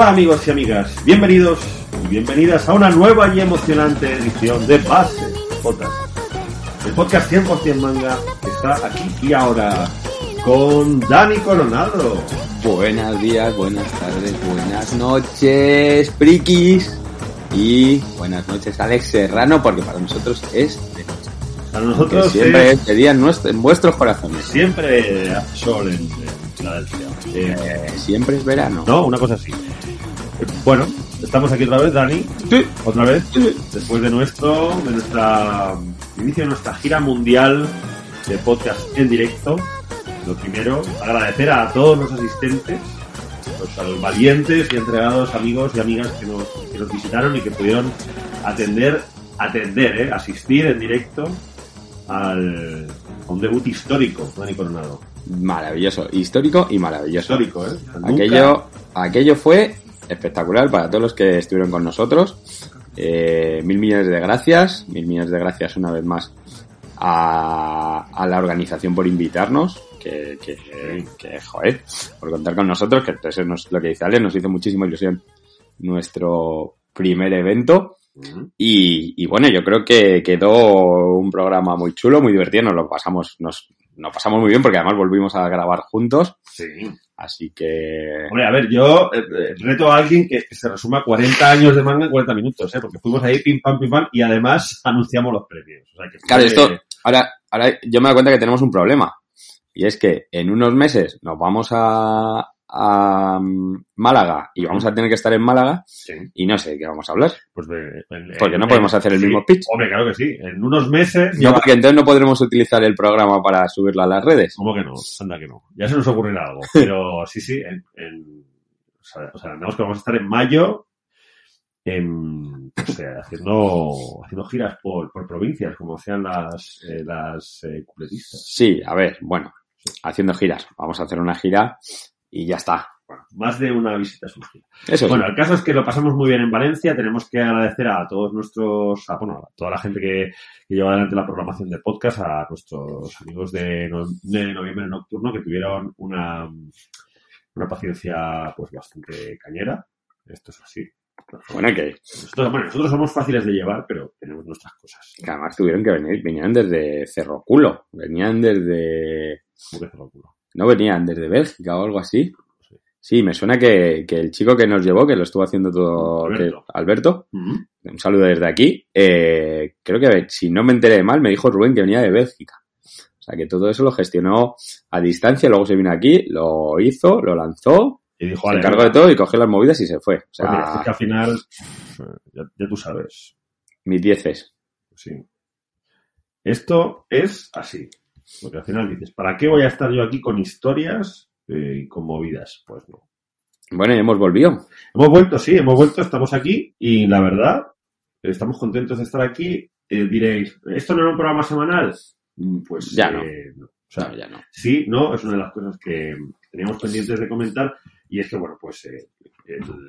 Hola amigos y amigas, bienvenidos y bienvenidas a una nueva y emocionante edición de Base Podcast. El podcast 100% manga está aquí y ahora con Dani Coronado. Buenos días, buenas tardes, buenas noches, frikis. Y buenas noches, Alex Serrano, porque para nosotros es de noche. Para nosotros siempre es- día en, nuestro- en vuestros corazones. siempre sol en, Filadelfia. Eh, siempre es verano. no, una cosa así. Bueno, estamos aquí otra vez, Dani. Sí. Otra vez, después de nuestro, de nuestra inicio de nuestra gira mundial de podcast en directo. Lo primero, agradecer a todos los asistentes, pues, a los valientes y entregados amigos y amigas que nos, que nos visitaron y que pudieron atender, atender, eh, asistir en directo al, a un debut histórico, Dani Coronado. Maravilloso, histórico y maravilloso. Histórico, ¿eh? Nunca- Aquello, aquello fue espectacular para todos los que estuvieron con nosotros. Eh, mil millones de gracias, mil millones de gracias una vez más a, a la organización por invitarnos, que, que, que, joder, por contar con nosotros, que eso es lo que dice Ale, nos hizo muchísima ilusión nuestro primer evento. Y, y bueno, yo creo que quedó un programa muy chulo, muy divertido, nos lo pasamos, nos, nos pasamos muy bien porque además volvimos a grabar juntos. Sí. Así que Hombre, a ver, yo eh, eh, reto a alguien que, que se resuma 40 años de manga en 40 minutos, ¿eh? Porque fuimos ahí pim pam pim pam y además anunciamos los premios. O sea que Claro, esto, ahora, ahora yo me doy cuenta que tenemos un problema. Y es que en unos meses nos vamos a, a mm, Málaga y vamos a tener que estar en Málaga Sí, y no sé de qué vamos a hablar. pues de- Porque no podemos hacer el sí. mismo pitch. Hombre, claro que sí. En unos meses... No, porque entonces no podremos utilizar el programa para subirlo a las redes. ¿Cómo que no? Anda que no. Ya se nos ocurrirá algo. Pero sí, sí. En, en- o, sea, o sea, andamos que vamos a estar en mayo en, o sea, haciendo, haciendo giras por, por provincias, como hacían las, eh, las eh. Sí, a ver, bueno, haciendo giras. Vamos a hacer una gira y ya está. Bueno, más de una visita a su gira. Eso sí. Bueno, el caso es que lo pasamos muy bien en Valencia. Tenemos que agradecer a todos nuestros, a, bueno, a toda la gente que, que lleva adelante la programación de podcast, a nuestros amigos de, no- de noviembre nocturno que tuvieron una, una paciencia pues bastante cañera. Esto es así. Bueno, que, Nosotros, bueno, nosotros somos fáciles de llevar, pero tenemos nuestras cosas. que además tuvieron que venir, venían desde Cerro Culo, venían desde, Como que lo culo. No venían desde Bélgica o algo así. Sí, me suena que, que el chico que nos llevó, que lo estuvo haciendo todo, Alberto. que- Alberto, Ujú. un saludo desde aquí, eh, creo que si no me enteré mal, me dijo Rubén que venía de Bélgica. O sea que todo eso lo gestionó a distancia, luego se vino aquí, lo hizo, lo lanzó, Y dijo, se "Vale, encargó de venga". todo y cogió las movidas y se fue. O Pues mira, sea, que al final, ya, ya tú sabes. mis dieces. Sí. Esto es así. Porque al final dices, ¿para qué voy a estar yo aquí con historias eh, y con movidas? Pues no. Bueno, y hemos volvido. Hemos vuelto, sí, hemos vuelto, estamos aquí y la verdad, estamos contentos de estar aquí. Eh, diréis, ¿esto no era un programa semanal? Mm, Pues Ya no. eh, no. O sea, No, ya no. sí, no, es una de las cosas que teníamos pendientes de comentar y es que, bueno, pues eh,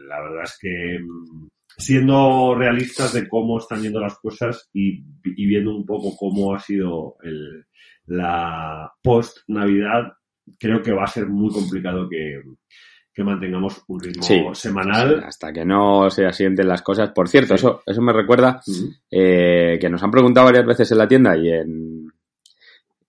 la verdad es que mm, siendo realistas de cómo están yendo las cosas y, y viendo un poco cómo ha sido el, la post-Navidad, creo que va a ser muy complicado que, que mantengamos un ritmo Sí. semanal. Hasta que no se asienten las cosas. Por cierto, Sí. eso, eso me recuerda eh, que nos han preguntado varias veces en la tienda y en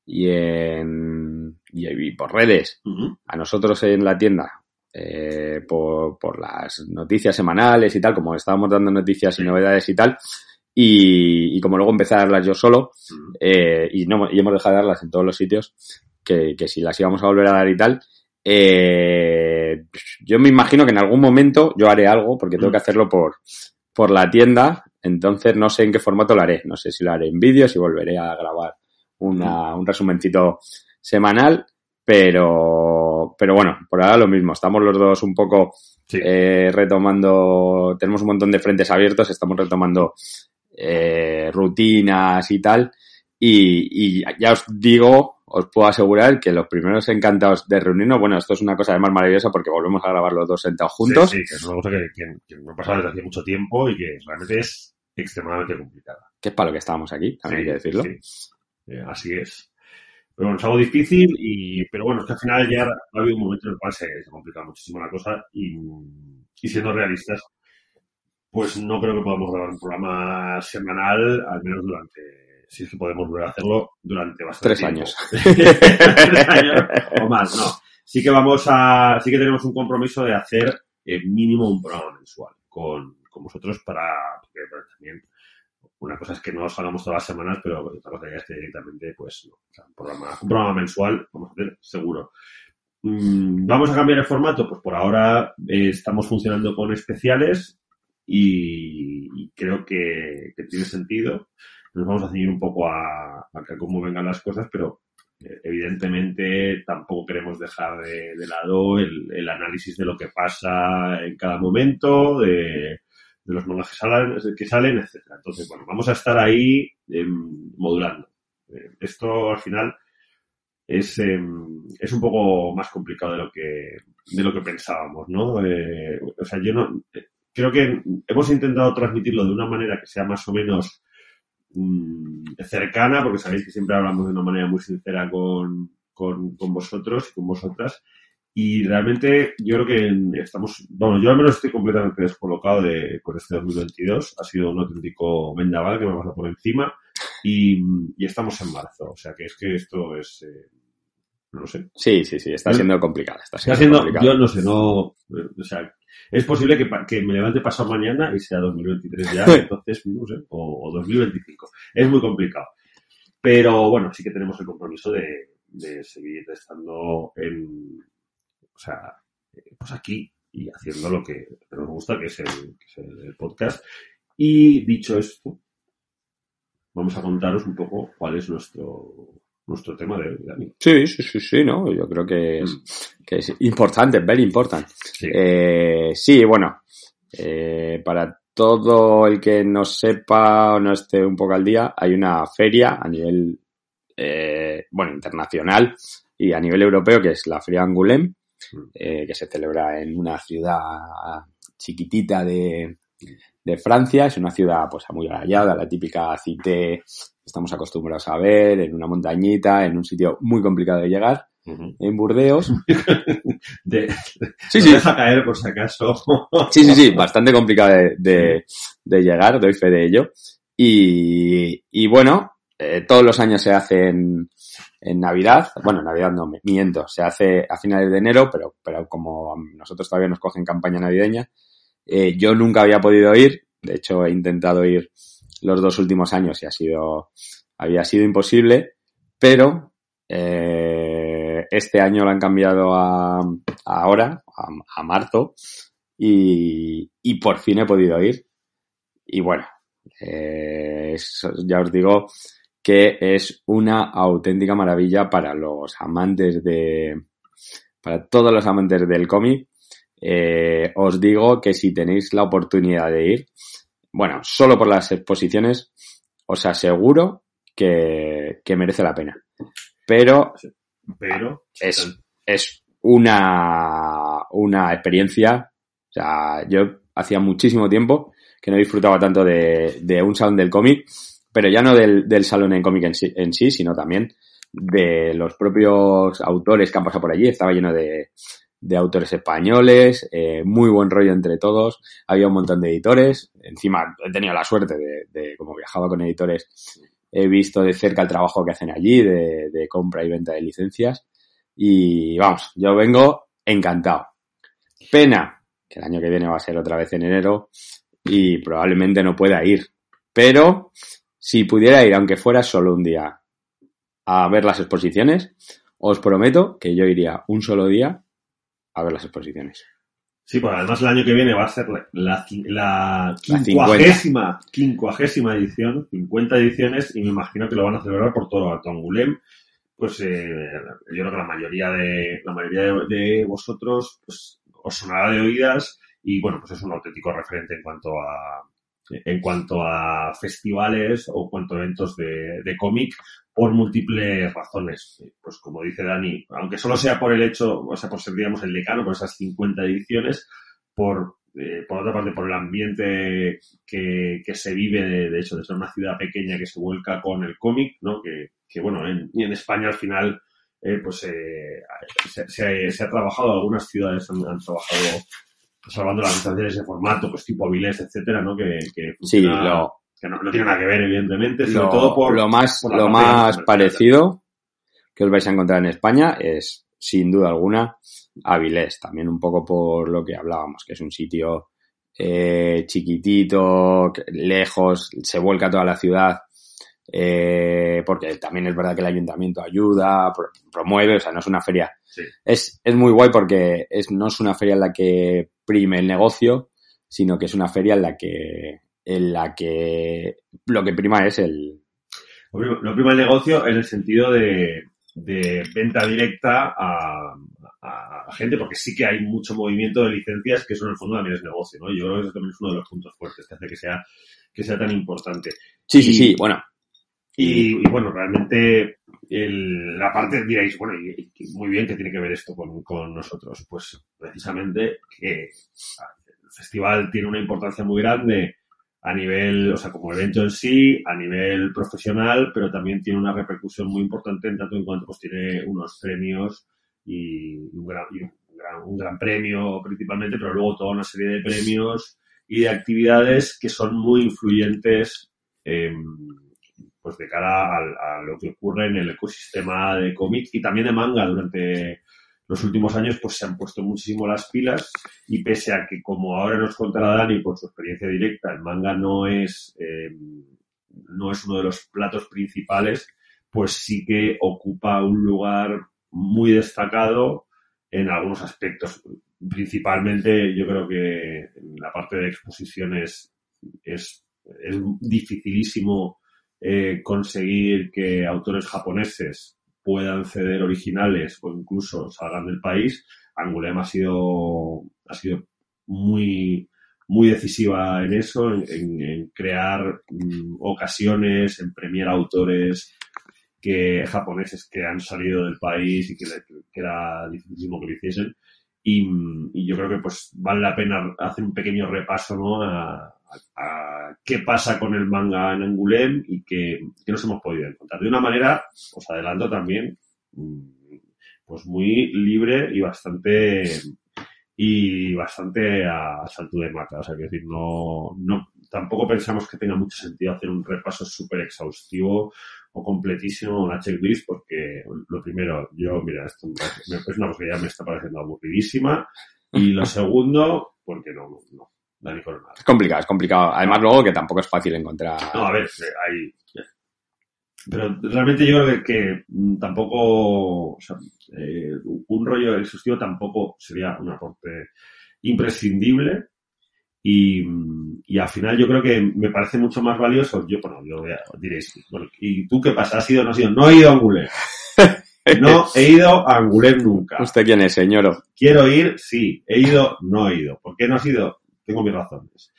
y en y, por redes a nosotros en la tienda eh, por, por las noticias semanales y tal, como estábamos dando noticias y novedades y tal, y, y como luego empecé a darlas yo solo, eh, y, no, y hemos dejado de darlas en todos los sitios, que, que si las íbamos a volver a dar y tal, eh, yo me imagino que en algún momento yo haré algo, porque tengo que hacerlo por, por la tienda, entonces no sé en qué formato lo haré, no sé si lo haré en vídeo, si volveré a grabar una, un resumencito semanal, pero, pero bueno, por ahora lo mismo, estamos los dos un poco Sí. eh, retomando, tenemos un montón de frentes abiertos, estamos retomando eh, rutinas y tal, y, y ya os digo, os puedo asegurar que los primeros encantados de reunirnos, bueno, esto es una cosa además maravillosa porque volvemos a grabar los dos sentados juntos, Sí, sí, que es una cosa que, que, que no pasa desde hace mucho tiempo y que realmente es extremadamente complicada. que es para lo que estábamos aquí, también hay que decirlo. Sí, Eh, así es. Pero bueno, es algo difícil, y, pero bueno, es que al final ya ha habido un momento en el cual se, se complica muchísimo la cosa y, y siendo realistas, pues no creo que podamos grabar un programa semanal, al menos durante, si es que podemos volver a hacerlo, durante bastante Tres tiempo. años. Tres años o más, no. Sí que vamos a, sí que tenemos un compromiso de hacer eh, mínimo un programa mensual con, con vosotros para, porque también una cosa es que no os hagamos todas las semanas, pero otra cosa ya es que directamente, pues, no. O sea, un programa, un programa mensual vamos a hacer seguro. Mm, ¿Vamos a cambiar el formato? Pues por ahora eh, estamos funcionando con especiales y, creo que, tiene sentido. Nos vamos a ceñir un poco a, a cómo vengan las cosas, pero eh, evidentemente tampoco queremos dejar de, lado el, análisis de lo que pasa en cada momento, de, los mangas que salen, etcétera. Entonces, bueno, vamos a estar ahí em, modulando. Eh, esto al final es, em, es un poco más complicado de lo que, de lo que pensábamos, ¿no? Eh, o sea, yo no, eh, creo que hemos intentado transmitirlo de una manera que sea más o menos mm, cercana, porque sabéis que siempre hablamos de una manera muy sincera con, con, con vosotros y con vosotras. Y realmente yo creo que estamos, bueno, yo al menos estoy completamente descolocado de, con este 2022. Ha sido un auténtico vendaval que me ha pasado por encima y, y estamos en marzo. O sea que es que esto es, eh, no lo sé. Sí, sí, sí, está siendo complicado. Está Está siendo, siendo, complicado. yo no sé, no, o sea, es posible que, que me levante pasado mañana y sea 2023 ya, entonces, no sé, o, o 2025. Es muy complicado. Pero bueno, sí que tenemos el compromiso de, de seguir estando en, o sea, eh, pues aquí y haciendo lo que nos gusta, que es el, que es el podcast. Y dicho esto, vamos a contaros un poco cuál es nuestro, nuestro tema de hoy, Dani. Sí, sí, sí, sí, ¿no? Yo creo que es, que es importante, very important. Sí. Eh, sí, bueno, eh, para todo el que no sepa o no esté un poco al día, hay una feria a nivel, eh, bueno, internacional y a nivel europeo que es la Feria Angoulême, eh, que se celebra en una ciudad chiquitita de, de Francia. Es una ciudad pues amurallada, la típica cité estamos acostumbrados a ver, en una montañita, en un sitio muy complicado de llegar, en Burdeos. De, Sí, sí, deja caer por si acaso. Sí, sí, sí, bastante complicado de, de, de llegar, doy fe de ello. Y, y bueno, eh, todos los años se hace en, en Navidad, bueno, en Navidad no, miento, se hace a finales de enero, pero, pero como nosotros todavía nos cogen campaña navideña, eh, yo nunca había podido ir, de hecho he intentado ir los dos últimos años y ha sido, había sido imposible, pero eh, este año lo han cambiado a, a ahora, a, marzo, y, y por fin he podido ir. Y bueno, eh, ya os digo que es una auténtica maravilla para los amantes de, para todos los amantes del cómic. Eh, os digo que si tenéis la oportunidad de ir, bueno, solo por las exposiciones, os aseguro que, que merece la pena. Pero Pero es, es una, una experiencia. O sea, yo hacía muchísimo tiempo que no disfrutaba tanto de, de un salón del cómic, pero ya no del, del salón en cómic en sí, en sí, sino también de los propios autores que han pasado por allí. Estaba lleno de, de autores españoles, eh, muy buen rollo entre todos. Había un montón de editores. Encima he tenido la suerte de, como viajaba con editores, he visto de cerca el trabajo que hacen allí de, de compra y venta de licencias. Y vamos, yo vengo encantado. Pena que el año que viene va a ser otra vez en enero y probablemente no pueda ir. Pero si pudiera ir, aunque fuera solo un día, a ver las exposiciones, os prometo que yo iría un solo día a ver las exposiciones. Sí, pues además el año que viene va a ser la, la, la La quincuagésima, quincuagésima edición, 50 ediciones, y me imagino que lo van a celebrar por todo Alto Angulem. Pues eh, yo creo que la mayoría de la mayoría de, de vosotros pues, os sonará de oídas y bueno, pues es un auténtico referente en cuanto a en cuanto a festivales o cuanto a eventos de, de cómic por múltiples razones. Pues como dice Dani, aunque solo sea por el hecho, o sea, por ser, digamos, el decano, por esas 50 ediciones, por, eh, por otra parte, por el ambiente que, que se vive, de, de hecho, de ser una ciudad pequeña que se vuelca con el cómic, ¿no? Que, que bueno, en, y en España al final, eh, pues eh, se, se- ha trabajado, algunas ciudades han trabajado salvando las distancias de ese formato, pues tipo Avilés, etcétera, ¿no? Que, que Sí, lo, que no, no tiene nada que ver, evidentemente, sobre lo, todo por, lo más, por lo más parecido que os vais a encontrar en España es, sin duda alguna, Avilés. También un poco por lo que hablábamos, que es un sitio eh, chiquitito, lejos, se vuelca toda la ciudad. Eh, porque también es verdad que el ayuntamiento ayuda, pro- promueve, o sea, no es una feria. Sí. Es, es muy guay porque es, no es una feria en la que prime el negocio, sino que es una feria en la que, en la que lo que prima es el, Lo prim- lo prima el negocio en el sentido de, de venta directa a, gente, porque sí que hay mucho movimiento de licencias, que eso en el fondo también es negocio, ¿no? Yo creo que eso también es uno de los puntos fuertes que hace que sea, que sea tan importante. Sí, sí, sí. Bueno, Y, y bueno, realmente el- la parte diréis, bueno, y, y muy bien que tiene que ver esto con, con nosotros. Pues precisamente que el festival tiene una importancia muy grande a nivel, o sea, como evento en sí, a nivel profesional, pero también tiene una repercusión muy importante en tanto en cuanto pues tiene unos premios y un gran, y un gran, un gran premio principalmente, pero luego toda una serie de premios y de actividades que son muy influyentes em, pues de cara al- a, lo que ocurre en el ecosistema de cómic y también de manga durante los últimos años pues se han puesto muchísimo las pilas y pese a que como ahora nos contará Dani por su experiencia directa el manga no es eh, no es uno de los platos principales pues sí que ocupa un lugar muy destacado en algunos aspectos. Principalmente yo creo que en la parte de exposiciones es, es dificilísimo eh, conseguir que autores japoneses puedan ceder originales o incluso salgan del país, Angulem ha sido, ha sido muy, muy decisiva en eso, en, en- crear mm, ocasiones, en premiar autores que japoneses que han salido del país y que, que era dificilísimo que lo hiciesen. Y, yo creo que pues vale la pena hacer un pequeño repaso ¿no? A- a qué pasa con el manga en Angulem y que, que nos hemos podido encontrar. De una manera, os adelanto también, mm, pues muy libre y bastante y bastante a salto de mata. O sea, que decir, no, no, tampoco pensamos que tenga mucho sentido hacer un repaso súper exhaustivo o completísimo, una checklist, porque lo primero, yo, mira, esto es una cosa que ya me está pareciendo aburridísima. Y lo segundo, porque no, no, no, es complicado, es complicado. Además, luego que tampoco es fácil encontrar. No, a ver, hay. Pero realmente yo creo que, tampoco. O sea, eh, un rollo exhaustivo tampoco sería un aporte imprescindible. Y, y al final yo creo que me parece mucho más valioso. Yo, bueno, yo diréis, bueno, ¿y tú qué pasa? ¿Has ido o no has ido? No he ido a Angoulême. No he ido a Angoulême nunca. ¿Usted quién es, señor? Quiero ir, sí. He ido, no he ido. ¿Por qué no has ido? Tengo mis razones.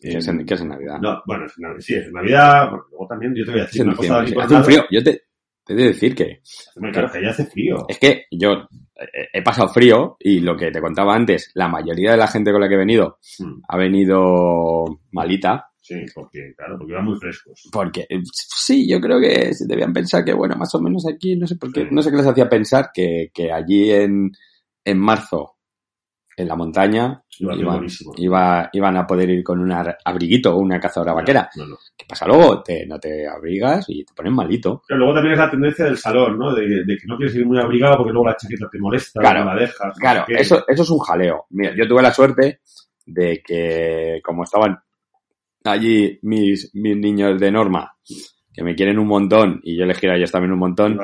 ¿Qué es, en, qué es en Navidad? No, bueno, es Nav- sí, es Navidad. Bueno, luego también yo te voy a decir una cosa. Hace un frío. Yo te, te he de decir que Hombre, Claro, que ya hace frío. es que yo eh, he pasado frío y lo que te contaba antes, la mayoría de la gente con la que he venido Mm, ha venido malita. Sí, porque, claro, porque van muy frescos. Porque eh, sí, yo creo que se debían pensar que, bueno, más o menos aquí, no sé por qué, Sí. no sé qué les hacía pensar que, que allí en, en marzo, en la montaña, iban, iba- iban a poder ir con un abriguito o una cazadora vaquera. No, no. ¿Qué pasa luego? Te, no te abrigas y te pones malito. Pero luego también es la tendencia del salón, ¿no? De, de que no quieres ir muy abrigado porque luego la chaqueta te molesta, Claro, la dejas. Claro, eso, eso es un jaleo. Mira, yo tuve la suerte de que, como estaban allí mis, mis niños de norma, que me quieren un montón y yo les quiero a ellos también un montón,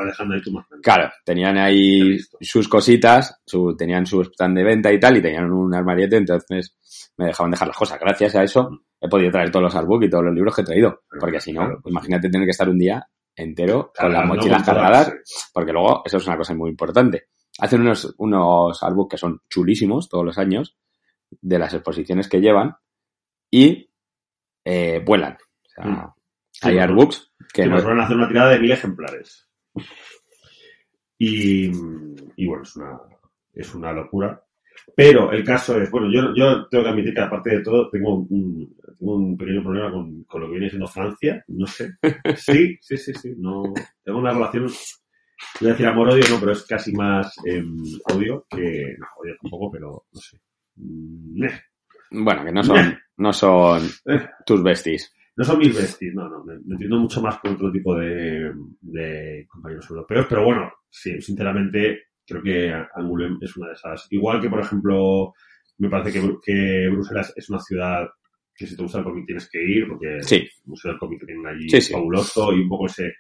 Claro, tenían ahí sus cositas, su, tenían su stand de venta y tal, y tenían un armariete, entonces me dejaban dejar las cosas. Gracias a eso he podido traer todos los artbooks y todos los libros que he traído. Porque si no, Claro, pues imagínate tener que estar un día entero con las mochilas cargadas, sí. porque luego eso es una cosa muy importante. Hacen unos, unos artbooks que son chulísimos todos los años, de las exposiciones que llevan, y eh, vuelan. O sea, Mm. hay artbooks que Que no, nos van a hacer una tirada de mil ejemplares. Y, y bueno, es una, es una locura. Pero el caso es, bueno, yo, yo tengo que admitir que aparte de todo tengo un, tengo un pequeño problema con, con lo que viene siendo Francia, no sé. Sí, sí, sí, sí, no, tengo una relación, voy a decir amor-odio, no, pero es casi más eh, odio que, no, odio tampoco, pero no sé. Mm. Bueno, que no son, no son Eh. tus besties. No son mis besties, no, no, me, me entiendo mucho más por otro tipo de, de compañeros europeos, pero bueno, sí, sinceramente creo que Angoulême es una de esas. Igual que, por ejemplo, me parece que, Bru- que Bruselas es una ciudad que si te gusta el cómic tienes que ir, porque Sí. el Museo del Cómic que tienen allí Sí, es sí. fabuloso y un poco ese,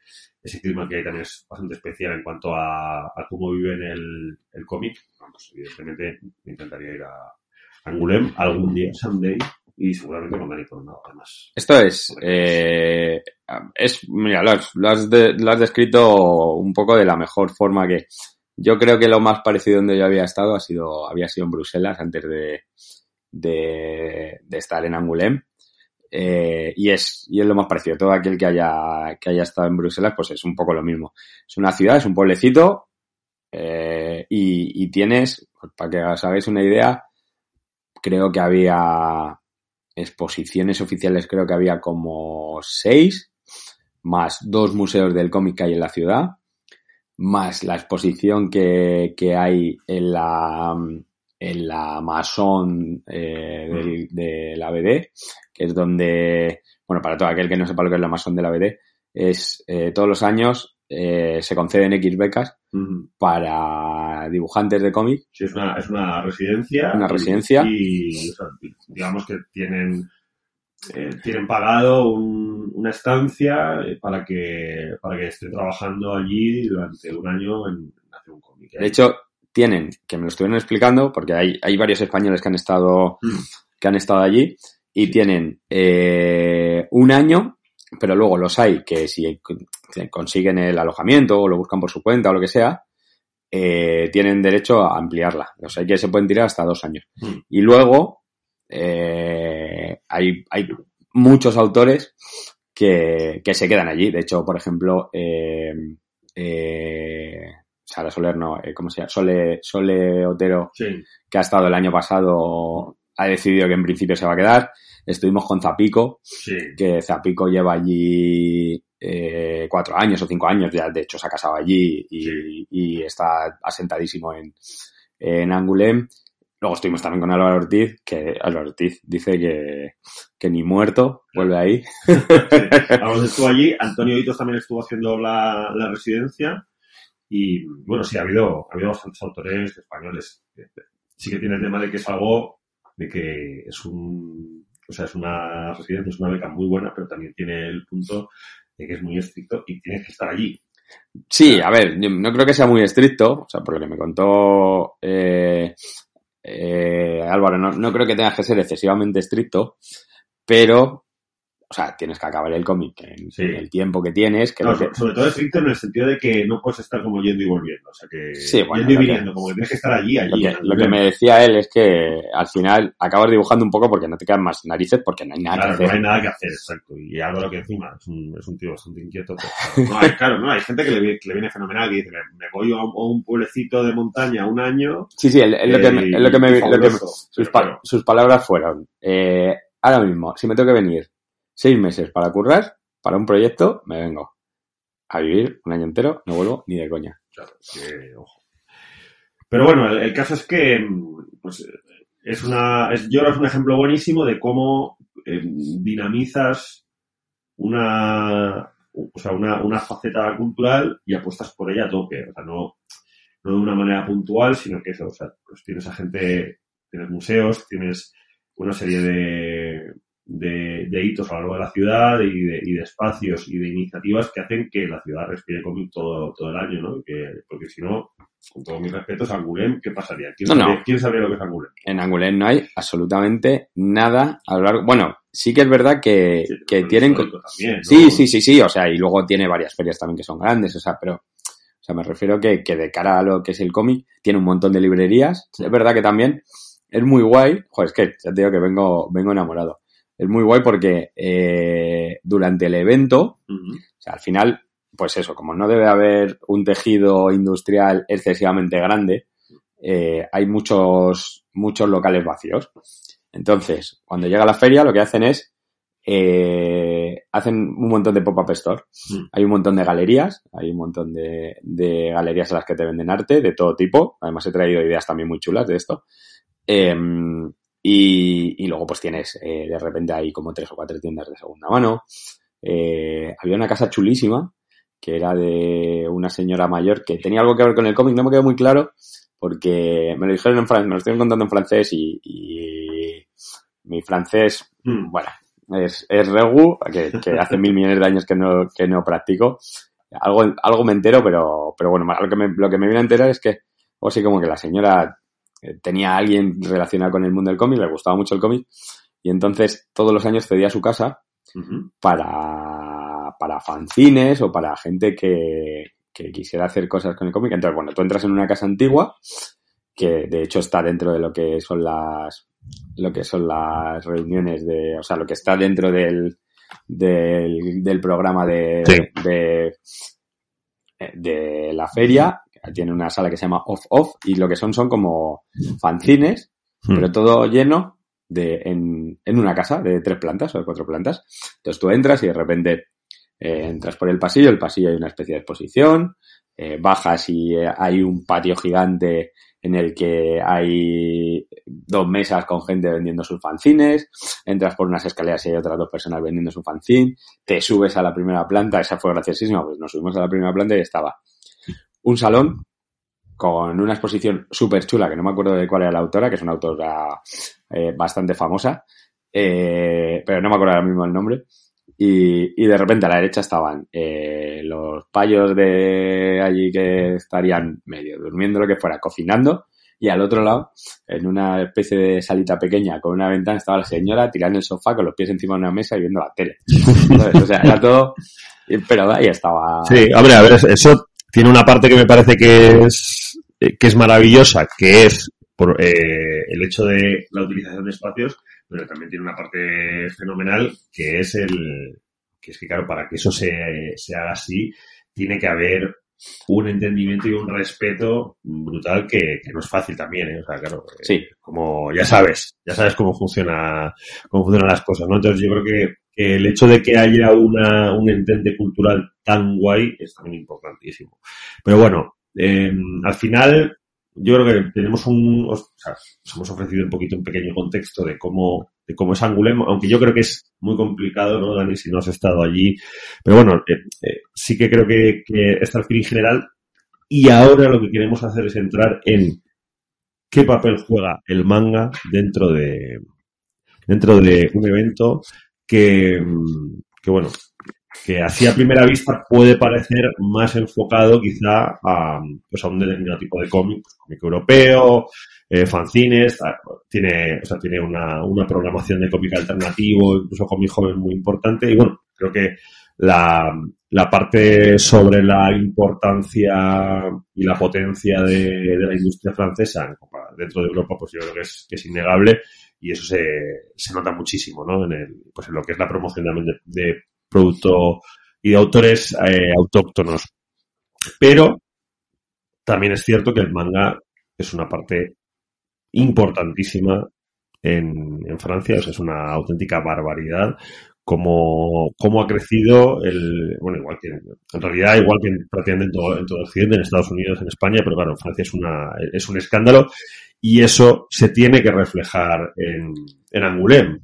ese clima que hay también es bastante especial en cuanto a, a cómo viven el, el cómic. Vamos, evidentemente me encantaría ir a Angoulême algún día, someday, y seguramente con Dani Coronado, además. Esto es, eh, es, mira, lo has, lo, has lo has descrito un poco de la mejor forma que yo creo que lo más parecido donde yo había estado ha sido, había sido en Bruselas antes de, de, de estar en Angoulême. Eh, y es, y es lo más parecido. Todo aquel que haya, que haya estado en Bruselas, pues es un poco lo mismo. Es una ciudad, es un pueblecito, eh, y, y tienes, para que os hagáis una idea, creo que había exposiciones oficiales, creo que había como seis, más dos museos del cómic que hay en la ciudad, más la exposición que, que hay en la, en la Mason eh, del- de la BD, que es donde, bueno, para todo aquel que no sepa lo que es la Mason de la BD, es eh, todos los años eh, se conceden X becas para dibujantes de cómic Sí, es una, es una residencia. Una residencia. Y, o sea, digamos que tienen, eh, tienen pagado un- una estancia eh, para que, para que esté trabajando allí durante un año en, hacer un cómic. De hecho, tienen, que me lo estuvieron explicando, porque hay, hay varios españoles que han estado, Mm. que han estado allí, y tienen eh, un año, pero luego los hay que si consiguen el alojamiento o lo buscan por su cuenta o lo que sea, eh, tienen derecho a ampliarla. O sea, que se pueden tirar hasta dos años. Mm. Y luego eh, hay, hay muchos autores que, que se quedan allí. De hecho, por ejemplo, eh, eh, Sara Soler, no, eh, ¿cómo se llama? Sole, Sole Otero, Sí, que ha estado el año pasado, ha decidido que en principio se va a quedar. Estuvimos con Zapico, sí. que Zapico lleva allí eh, cuatro años o cinco años, ya de hecho se ha casado allí y, Sí. y está asentadísimo en, en Angoulême. Luego estuvimos también con Álvaro Ortiz, que Álvaro Ortiz dice que, que ni muerto vuelve ahí. Sí. Estuvo allí. Antonio Hitos también estuvo haciendo la, la residencia. Y bueno, sí, ha habido, ha habido bastantes autores españoles. Sí que tiene el tema de que es algo, de que es un, o sea, es una residencia, es una beca muy buena, pero también tiene el punto de que es muy estricto y tienes que estar allí. Sí, a ver, no creo que sea muy estricto, o sea, por lo que me contó eh, eh, Álvaro, no, no creo que tengas que ser excesivamente estricto, pero, o sea, tienes que acabar el cómic en, Sí. en el tiempo que tienes, que No, lo que- so- sobre todo estricto en el sentido de que no puedes estar como yendo y volviendo. O sea, que Sí, bueno, yendo y viniendo, como que tienes que estar allí, allí. Lo que, lo me decía él es que al final acabas dibujando un poco porque no te quedan más narices porque no hay nada Claro, que no hacer. hay nada que hacer, exacto. Y Álvaro que encima es un, es un tío bastante inquieto. pues, claro, no, hay, claro, no, hay gente que le, vi- que le viene fenomenal, que dice, me, voy a un, a un pueblecito de montaña un año. Sí, sí, es lo que me, es lo que me, y lo que me- fabuloso. sus, Pero pa- claro, sus palabras fueron, eh, ahora mismo, si me tengo que venir seis meses para currar, para un proyecto, me vengo a vivir un año entero, no vuelvo ni de coña. claro, que, ojo. Pero bueno, el, caso es que, mm, pues, es una, es, yo es un ejemplo buenísimo de cómo eh, dinamizas una, o sea, una, una faceta cultural y apuestas por ella a tope. O sea, no, no de una manera puntual, sino que eso, o sea, pues tienes a gente, tienes museos, tienes una serie de, de, de hitos a lo largo de la ciudad y de, y de espacios y de iniciativas que hacen que la ciudad respire cómic todo, todo el año, ¿no? Que, porque si no, con todos mis respetos, Angoulême, ¿qué pasaría? ¿Quién, No, no. sabría, ¿quién sabría lo que es Angoulême? En Angoulême no hay absolutamente nada a lo largo. Bueno, sí que es verdad que, Sí, que tienen. también, ¿no? Sí, sí, sí, sí, o sea, y luego tiene varias ferias también que son grandes, o sea, pero, o sea, me refiero que, que de cara a lo que es el cómic, tiene un montón de librerías. Es verdad que también es muy guay, joder, es que ya te digo que vengo, vengo enamorado. Es muy guay porque eh, durante el evento, o sea, al final, pues eso, como no debe haber un tejido industrial excesivamente grande, eh, hay muchos, muchos locales vacíos. Entonces, cuando llega la feria, lo que hacen es eh, hacen un montón de pop-up store. Mm. Hay un montón de galerías, hay un montón de, de galerías en las que te venden arte de todo tipo. Además, he traído ideas también muy chulas de esto. Y, y luego, pues tienes eh, de repente ahí como tres o cuatro tiendas de segunda mano. Eh, había una casa chulísima que era de una señora mayor que tenía algo que ver con el cómic, no me quedó muy claro porque me lo dijeron en francés, me lo estuvieron contando en francés y, y mi francés, Mm. bueno, es, es regu, que, que hace mil millones de años que no, que no practico. Algo, algo me entero, pero, pero bueno, lo que me, lo que me viene a enterar es que, o así como que la señora tenía a alguien relacionado con el mundo del cómic, le gustaba mucho el cómic, y entonces todos los años cedía su casa para, para fanzines o para gente que, que quisiera hacer cosas con el cómic. Entonces, bueno, tú entras en una casa antigua, que de hecho está dentro de lo que son las lo que son las reuniones de, o sea, lo que está dentro del, del, del programa de, Sí. de, de la feria. Tiene una sala que se llama Off Off y lo que son son como fanzines, pero todo lleno de, en, en una casa de tres plantas o de cuatro plantas. Entonces tú entras y de repente eh, entras por el pasillo, el pasillo hay una especie de exposición, eh, bajas y eh, hay un patio gigante en el que hay dos mesas con gente vendiendo sus fanzines, entras por unas escaleras y hay otras dos personas vendiendo su fanzine, te subes a la primera planta, esa fue graciosísima, pues nos subimos a la primera planta y estaba un salón con una exposición súper chula, que no me acuerdo de cuál era la autora, que es una autora eh, bastante famosa, eh, pero no me acuerdo ahora mismo el nombre. Y, de repente a la derecha estaban eh, los payos de allí que estarían medio durmiendo, lo que fuera, cocinando. Y al otro lado, en una especie de salita pequeña con una ventana, estaba la señora tirada en el sofá con los pies encima de una mesa y viendo la tele. ¿Sabes? O sea, era todo... Pero ahí estaba... Sí, hombre, a ver, eso tiene una parte que me parece que es, eh, que es maravillosa, que es por eh, el hecho de la utilización de espacios, pero también tiene una parte fenomenal, que es el, que es que claro, para que eso se, se haga así, tiene que haber un entendimiento y un respeto brutal que, que no es fácil también, ¿eh? O sea, claro, Sí. como ya sabes, ya sabes cómo funciona, cómo funcionan las cosas, ¿no? Entonces yo creo que, el hecho de que haya una, un entente cultural tan guay es también importantísimo. Pero bueno, eh, al final yo creo que tenemos un, o sea, os hemos ofrecido un poquito un pequeño contexto de cómo, de cómo es Angulem, aunque yo creo que es muy complicado, ¿no, Dani, si no has estado allí? Pero bueno, eh, eh, sí que creo que, que está el feeling general y ahora lo que queremos hacer es entrar en qué papel juega el manga dentro de, dentro de un evento que, mm, que bueno, que así a primera vista puede parecer más enfocado quizá a, pues a un determinado tipo de cómic, pues, cómic europeo, eh, fanzines, ah, tiene, o sea, tiene una, una programación de cómic alternativo, incluso cómic joven muy importante, y bueno, creo que la, la parte sobre la importancia y la potencia de, de la industria francesa dentro de Europa, pues yo creo que es, que es innegable y eso se, se nota muchísimo, ¿no? En el, pues en lo que es la promoción también de, producto y de autores eh, autóctonos. Pero también es cierto que el manga es una parte importantísima en, en Francia, o sea, es una auténtica barbaridad cómo, cómo ha crecido el, bueno, igual que, en realidad, igual que en- prácticamente en todo, en todo Occidente, en Estados Unidos, en España, pero claro, en Francia es una, es un escándalo y eso se tiene que reflejar en, en Angoulême.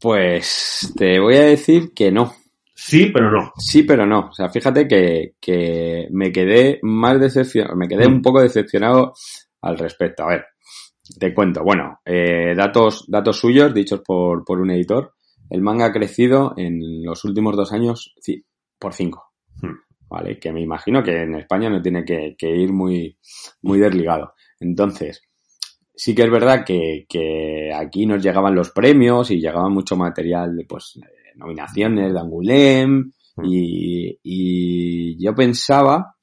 Pues te voy a decir que no. Sí, pero no. Sí, pero no. O sea, fíjate que, que me quedé más decepcionado, me quedé un poco decepcionado al respecto. A ver, te cuento. Bueno, eh, datos, datos suyos dichos por, por un editor. El manga ha crecido en los últimos dos años por cinco. Hmm. Vale, que me imagino que en España no tiene que, que ir muy, muy desligado. Entonces, sí que es verdad que, que aquí nos llegaban los premios y llegaba mucho material de pues nominaciones de Angoulême y, y yo pensaba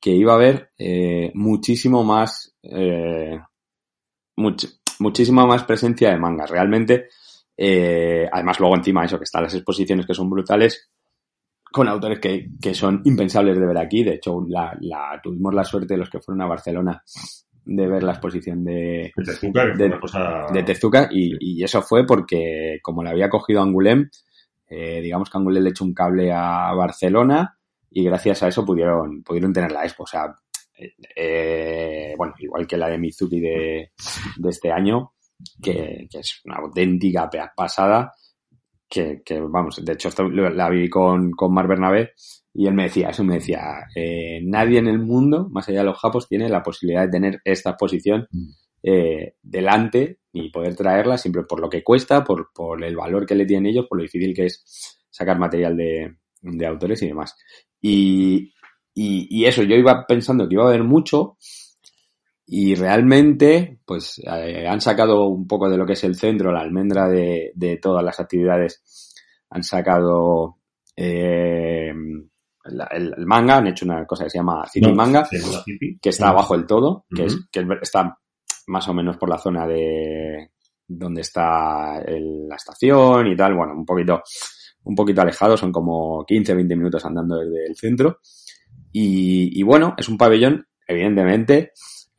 que iba a haber eh, muchísimo más eh, much- muchísima más presencia de mangas. Realmente eh, además luego encima eso que están las exposiciones que son brutales con autores que, que son impensables de ver aquí. De hecho la, la- tuvimos la suerte de los que fueron a Barcelona de ver la exposición de, De Tezuka, de- una cosa... de Tezuka y, y eso fue porque como le había cogido Angulem, eh, digamos que Angulem le echó un cable a Barcelona y gracias a eso pudieron, pudieron tener la expo. O sea, eh, eh, bueno, igual que la de Mizuki de, de este año, que, que es una auténtica pasada, que, que, vamos, de hecho esto la vi con, con Mar Bernabé y él me decía, eso me decía, eh, nadie en el mundo, más allá de los japos, tiene la posibilidad de tener esta exposición eh, delante y poder traerla siempre por lo que cuesta, por, por el valor que le tienen ellos, por lo difícil que es sacar material de, de autores y demás. Y, y, y eso, yo iba pensando que iba a haber mucho y realmente pues eh, han sacado un poco de lo que es el centro, la almendra de, de todas las actividades, han sacado eh, la- el, el manga, han hecho una cosa que se llama City No, Manga, que está abajo del todo, que, es, está más o menos por la zona de donde está el- la estación y tal, bueno, un poquito, un poquito alejado, son como 15, 20 minutos andando desde el centro. Y, y bueno, es un pabellón, evidentemente,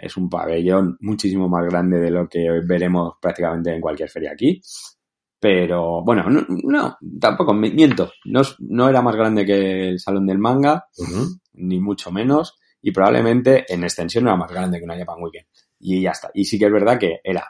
es un pabellón muchísimo más grande de lo que veremos prácticamente en cualquier feria aquí. Pero bueno, no, no tampoco, mi- miento, no, no era más grande que el Salón del Manga, ni mucho menos, y probablemente en extensión era más grande que una Japan Weekend. Y ya está. Y sí que es verdad que era,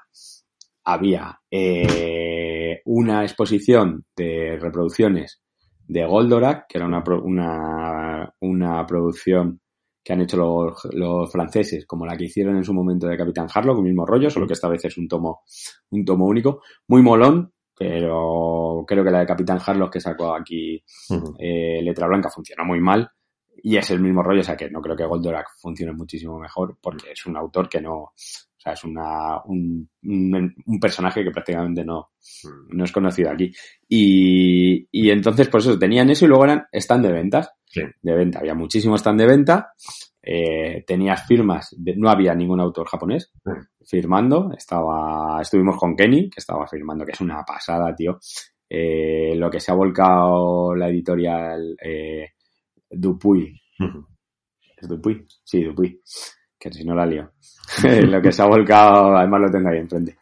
había eh, una exposición de reproducciones de Goldorak, que era una, una, una producción que han hecho los, los franceses, como la que hicieron en su momento de Capitán Harlock, el mismo rollo, solo que esta vez es un tomo, un tomo único, muy molón, pero creo que la de Capitán Harlock que sacó aquí eh, Letra Blanca funcionó muy mal. Y es el mismo rollo, o sea que no creo que Goldorak funcione muchísimo mejor porque es un autor que no, sea, es una, un, un, un personaje que prácticamente no, no es conocido aquí. Y, y entonces, pues eso, tenían eso y luego eran stand de ventas. Sí. De venta, había muchísimos stand de venta, eh, tenías firmas, de- no había ningún autor japonés firmando, estaba, estuvimos con Kenny, que estaba firmando, que es una pasada, tío. Eh, lo que se ha volcado la editorial eh, Dupuy. ¿es Dupuy? Sí, Dupuy, que si no la lío. lo que se ha volcado, además lo tengo ahí enfrente.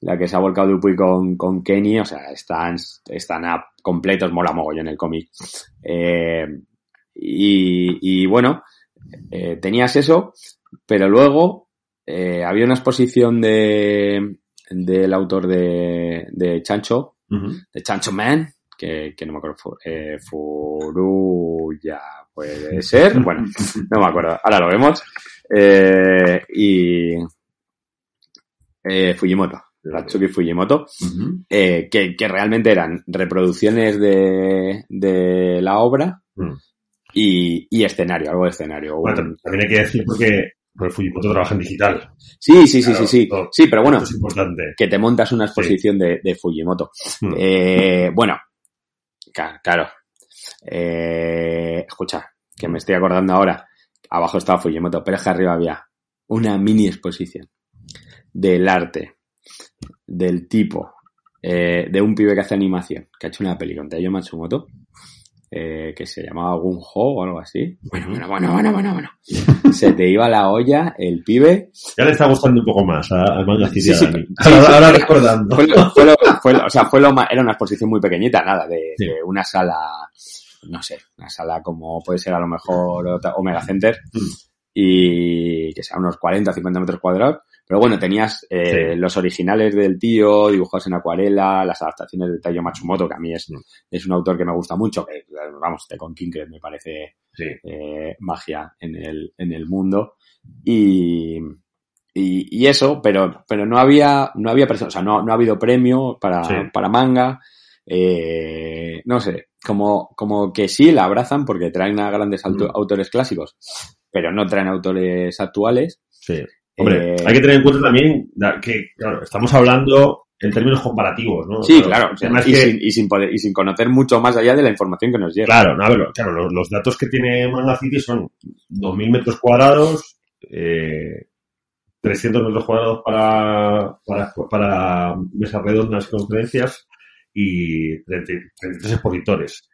La que se ha volcado Dupuy con, con Kenny, o sea, están, están a completos, mola mogollón el cómic. Eh, y, y bueno, eh, tenías eso, pero luego eh, había una exposición de del autor de, de Chancho, de Chancho Man, que, que no me acuerdo, eh, Furuya puede ser, bueno, no me acuerdo, ahora lo vemos, eh, y eh, Fujimoto, Ratsuki Fujimoto, eh, que, que realmente eran reproducciones de, de la obra Mm. y, y escenario, algo de escenario. Bueno, Un- también hay que decir porque, porque Fujimoto trabaja en digital. Sí, sí, sí, Claro, sí, sí. todo. Sí, pero bueno, Esto es importante. que te montas una exposición de, de Fujimoto. Mm. Eh, bueno, claro. Eh, escucha, que me estoy acordando ahora. Abajo estaba Fujimoto, pero arriba había una mini exposición del arte, del tipo, eh, de un pibe que hace animación, que ha hecho una peli con Taiyo Matsumoto, eh, que se llamaba Gun Ho o algo así. Bueno, bueno, bueno, bueno, bueno, bueno. Se te iba la olla el pibe. Ya le está gustando un poco más a- al manga City Sí, sí, sí, ahora, sí. ahora recordando. Fue lo- fue lo- fue lo- o sea, fue lo ma- era una exposición muy pequeñita, nada, de, Sí. de una sala, no sé, una sala como puede ser a lo mejor Omega Center, Mm. y que sea unos 40 50 metros cuadrados. Pero bueno, tenías eh, Sí. los originales del tío, dibujados en acuarela, las adaptaciones de Taiyo Matsumoto, que a mí es, Mm. es un autor que me gusta mucho, que vamos, de con Kinkred me parece Sí. eh, magia en el, en el mundo. Y, y, y eso, pero, pero no había, no había o sea, no, no ha habido premio para, Sí. para manga. Eh, no sé, como, como que sí la abrazan porque traen a grandes auto- Mm. autores clásicos, pero no traen autores actuales. Sí. Hombre, Eh, hay que tener en cuenta también que, claro, estamos hablando en términos comparativos, ¿no? Sí, claro, es y, que- sin, y, sin poder, y sin conocer mucho más allá de la información que nos llega. Claro, no, a ver, claro, los, los datos que tiene Manga City son 2.000 metros cuadrados, eh, 300 metros cuadrados para, para, para mesas redondas y conferencias y 30 33 expositores.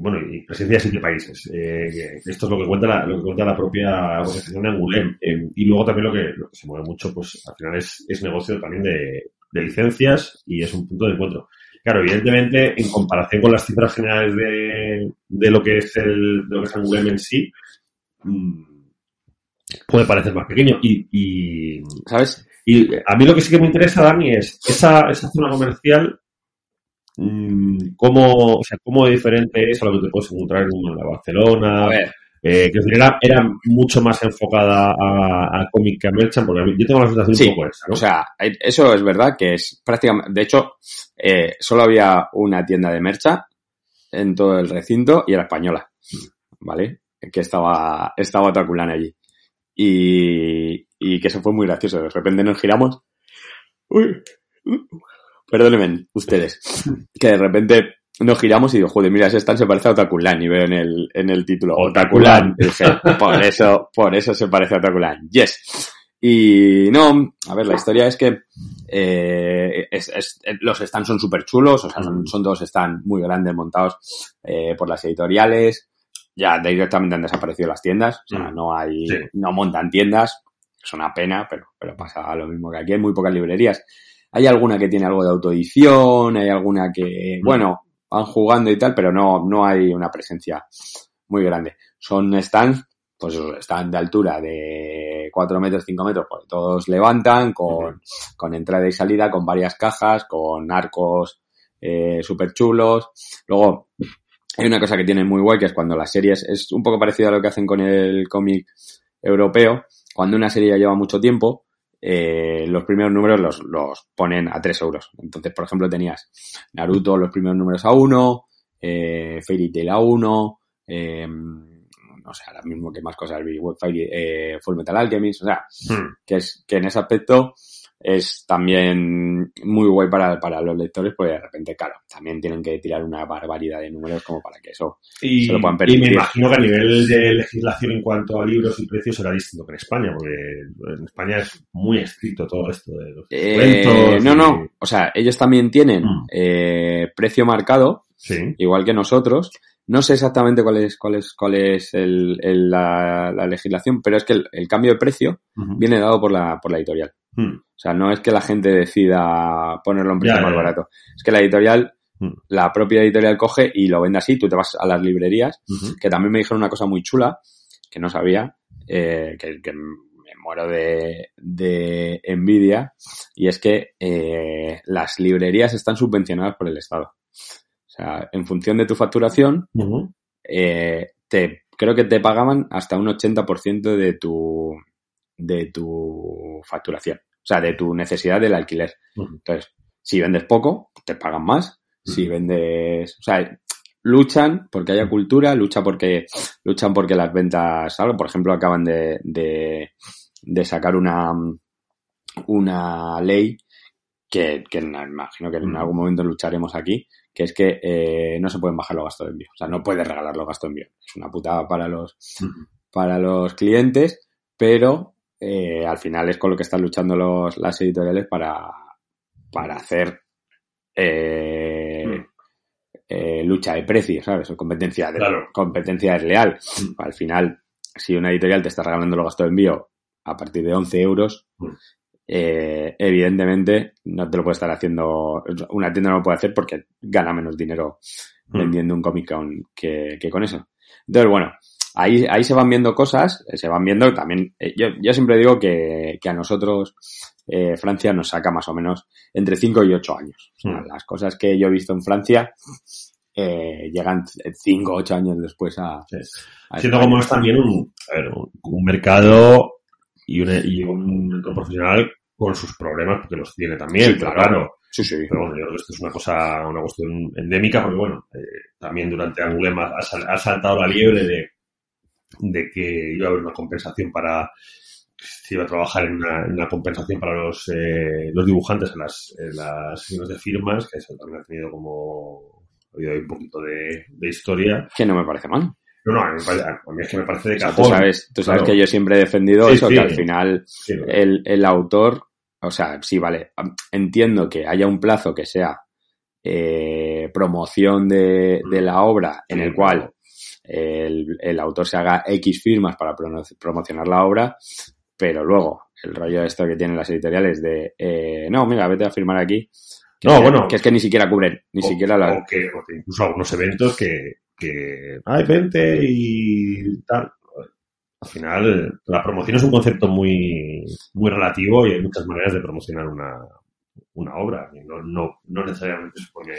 Bueno, y presencia de siete países. Eh, esto es lo que cuenta la, lo que cuenta la propia organización de Angulem. Eh, y luego también lo que, lo que se mueve mucho, pues al final es, es negocio también de, de licencias y es un punto de encuentro. Claro, evidentemente, en comparación con las cifras generales de, de lo que es el, de lo que es Angulem en sí, mm, puede parecer más pequeño. Y, y, ¿Sabes? y a mí lo que sí que me interesa, Dani, es esa, esa zona comercial, mm, cómo, o sea, cómo diferente es a lo que te puedes encontrar en una Barcelona, A ver, eh, que era, era mucho más enfocada a, a cómic que a merchant, porque a mí- yo tengo la sensación Sí, un poco esa, ¿no? O sea, eso es verdad que es prácticamente. De hecho, eh, solo había una tienda de mercha en todo el recinto y era española. ¿Vale? Que estaba, estaba Otakulán allí. Y, y que eso fue muy gracioso. De repente nos giramos. Uy, perdónenme, ustedes. Que de repente nos giramos y digo, joder, mira, ese stand se parece a Otakulán. Y veo en el, en el título. Y dije, por eso, por eso se parece a Otakulán. Yes. Y no, a ver, la historia es que eh, es- es- los stands son súper chulos, o sea, son, son dos stands muy grandes montados eh, por las editoriales. Ya directamente han desaparecido las tiendas, o sea, Mm. no hay, Sí. no montan tiendas, es una pena, pero, pero pasa lo mismo que aquí, hay muy pocas librerías. Hay alguna que tiene algo de autoedición, hay alguna que, Mm. bueno, van jugando y tal, pero no, no hay una presencia muy grande. Son stands, pues están de altura de 4 metros, 5 metros, pues todos levantan con, con entrada y salida, con varias cajas, con arcos eh, súper chulos. Luego, hay una cosa que tienen muy guay, que es cuando las series, es un poco parecido a lo que hacen con el cómic europeo, cuando una serie ya lleva mucho tiempo, eh, los primeros números los, los ponen a 3 euros. Entonces, por ejemplo, tenías Naruto los primeros números a 1, eh, Fairy Tail a 1, eh, no sé, ahora mismo que más cosas eh, Full Metal Alchemist, o sea, Hmm. que es que en ese aspecto es también muy guay para, para los lectores, porque de repente, claro, también tienen que tirar una barbaridad de números como para que eso Y, se lo puedan y permitir. me imagino que a nivel de legislación en cuanto a libros y precios será distinto que en España, porque en España es muy estricto todo esto de los Eh, no, y- no. O sea, ellos también tienen Mm. eh, precio marcado, Sí. igual que nosotros. No sé exactamente cuál es, cuál es, cuál es el- el- la, la legislación, pero es que el, el cambio de precio viene dado por la, por la editorial. Hmm. O sea, no es que la gente decida ponerlo en precio Ya, más ya, ya. barato. Es que la editorial, Mm. la propia editorial coge y lo vende así. Tú te vas a las librerías, que también me dijeron una cosa muy chula, que no sabía, eh, que, que me muero de, de envidia, y es que eh, las librerías están subvencionadas por el Estado. O sea, en función de tu facturación, eh, te, creo que te pagaban hasta un 80% de tu, de tu facturación. O sea, de tu necesidad del alquiler. Entonces, si vendes poco, te pagan más. Si vendes, o sea, luchan porque haya cultura, lucha porque, luchan porque las ventas salgan. Por ejemplo, acaban de, de, de sacar una, una ley que, que imagino que en algún momento lucharemos aquí, que es que eh, no se pueden bajar los gastos de envío. O sea, no puedes regalar los gastos de envío. Es una putada para los, para los clientes, pero eh, al final es con lo que están luchando los, las editoriales para, para hacer eh, Mm. eh, lucha de precios, ¿sabes? O competencia, de, Claro. competencia desleal. Mm. Al final, si una editorial te está regalando los gastos de envío a partir de 11 euros, Mm. eh, evidentemente no te lo puede estar haciendo, una tienda no lo puede hacer porque gana menos dinero vendiendo un Comic Con que, que con eso. Entonces, bueno, ahí, ahí se van viendo cosas, eh, se van viendo también, eh, yo, yo siempre digo que, que a nosotros eh, Francia nos saca más o menos entre 5 y 8 años. Mm. Las cosas que yo he visto en Francia eh, llegan 5 o 8 años después a... Sí. a España. como es también un, a ver, un, un mercado y un, y un entorno profesional con sus problemas, porque los tiene también, Sí, pero claro. claro. Sí, sí. Pero bueno, yo creo que esto es una cosa, una cuestión endémica, porque bueno, eh, también durante Angulema ha, sal- ha saltado la liebre de, de que iba a haber una compensación para, se iba a trabajar en una, en una compensación para los, eh, los dibujantes en las, en las sesiones de firmas, que eso también ha tenido como, ha habido un poquito de, de historia. Que no me parece mal. No, no, a mí, me parece- a mí es que me parece de O sea, cajón. tú sabes, tú sabes Claro. que yo siempre he defendido Sí, eso, sí. que al final el, el autor, o sea, sí, vale, entiendo que haya un plazo que sea eh, promoción de, de, la obra en el cual el, el, autor se haga X firmas para promocionar la obra, pero luego el rollo de esto que tienen las editoriales de, eh, no, mira, vete a firmar aquí. Que, no, bueno. Que es que ni siquiera cubren, ni o, siquiera la... O que, o que incluso algunos eventos que, que, ay, vente y tal. Al final, la promoción es un concepto muy, muy relativo y hay muchas maneras de promocionar una, una obra. No, no, no necesariamente supone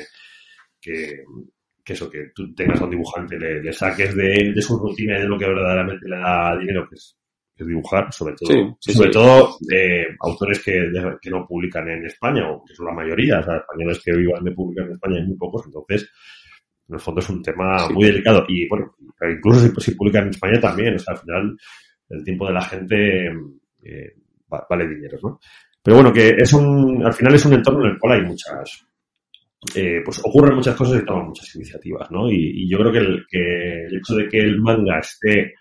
que, que eso, que tú tengas a un dibujante, le, le saques de, de, su rutina y de lo que verdaderamente le da dinero, que es, que es dibujar, sobre todo, Sí, sí, sobre sí. todo eh, autores que, de- que no publican en España, o que son la mayoría, o sea, españoles que vivan de publicar en España hay muy pocos, entonces, en el fondo es un tema muy delicado. Y bueno, incluso si, si publican en España también, o sea, al final, el tiempo de la gente eh, va- vale dinero, ¿no? Pero bueno, que es un, al final es un entorno en el cual hay muchas, eh, pues ocurren muchas cosas y toman muchas iniciativas, ¿no? Y, y yo creo que el, que el hecho de que el manga esté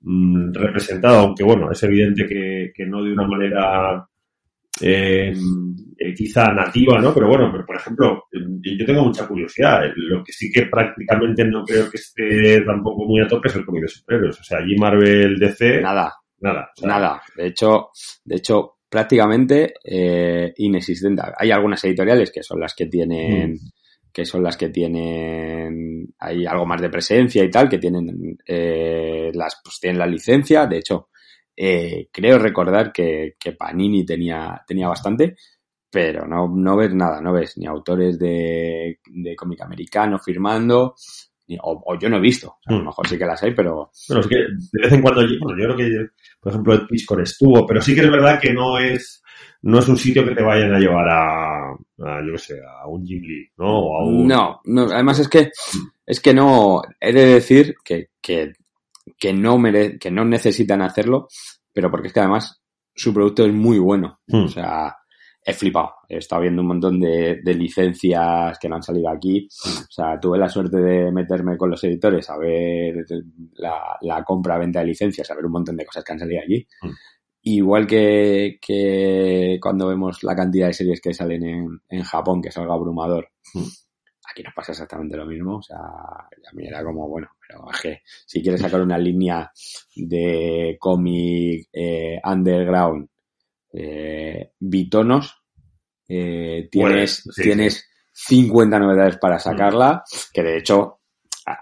mm, representado, aunque bueno, es evidente que, que no de una manera eh, eh, quizá nativa, ¿no? Pero bueno, pero por ejemplo, eh, yo tengo mucha curiosidad. Lo que sí que prácticamente no creo que esté tampoco muy a tope es el cómic de superhéroes. O sea, allí Marvel DC, nada. Nada, o sea, nada. De hecho, de hecho, prácticamente eh, inexistente. Hay algunas editoriales que son las que tienen, Mm. que son las que tienen, hay algo más de presencia y tal, que tienen eh, las, pues tienen la licencia. De hecho, eh, creo recordar que, que Panini tenía, tenía bastante, pero no, no ves nada, no ves ni autores de, de cómic americano firmando, ni- o, o yo no he visto. O sea, a lo Mm. mejor sí que las hay, pero Bueno, es que de vez en cuando, bueno, yo creo que, por ejemplo, Ed Piscor estuvo, pero sí que es verdad que no es, no es un sitio que te vayan a llevar a, a yo qué sé, a un Jim Lee, ¿no? O a un, No, no, además es que es que no, he de decir que, que, que no mere, que no necesitan hacerlo, pero porque es que además su producto es muy bueno. Hmm. O sea, he flipado. He estado viendo un montón de, de licencias que no han salido aquí. O sea, tuve la suerte de meterme con los editores a ver la, la compra-venta de licencias, a ver un montón de cosas que han salido allí. Hmm. Igual que, que cuando vemos la cantidad de series que salen en, en Japón, que es algo abrumador, Hmm. aquí nos pasa exactamente lo mismo. O sea, a mí era como, bueno, pero es que si quieres sacar una línea de cómic eh, underground, eh, bitonos, eh, tienes, Bueno, sí, tienes 50 novedades para sacarla, que de hecho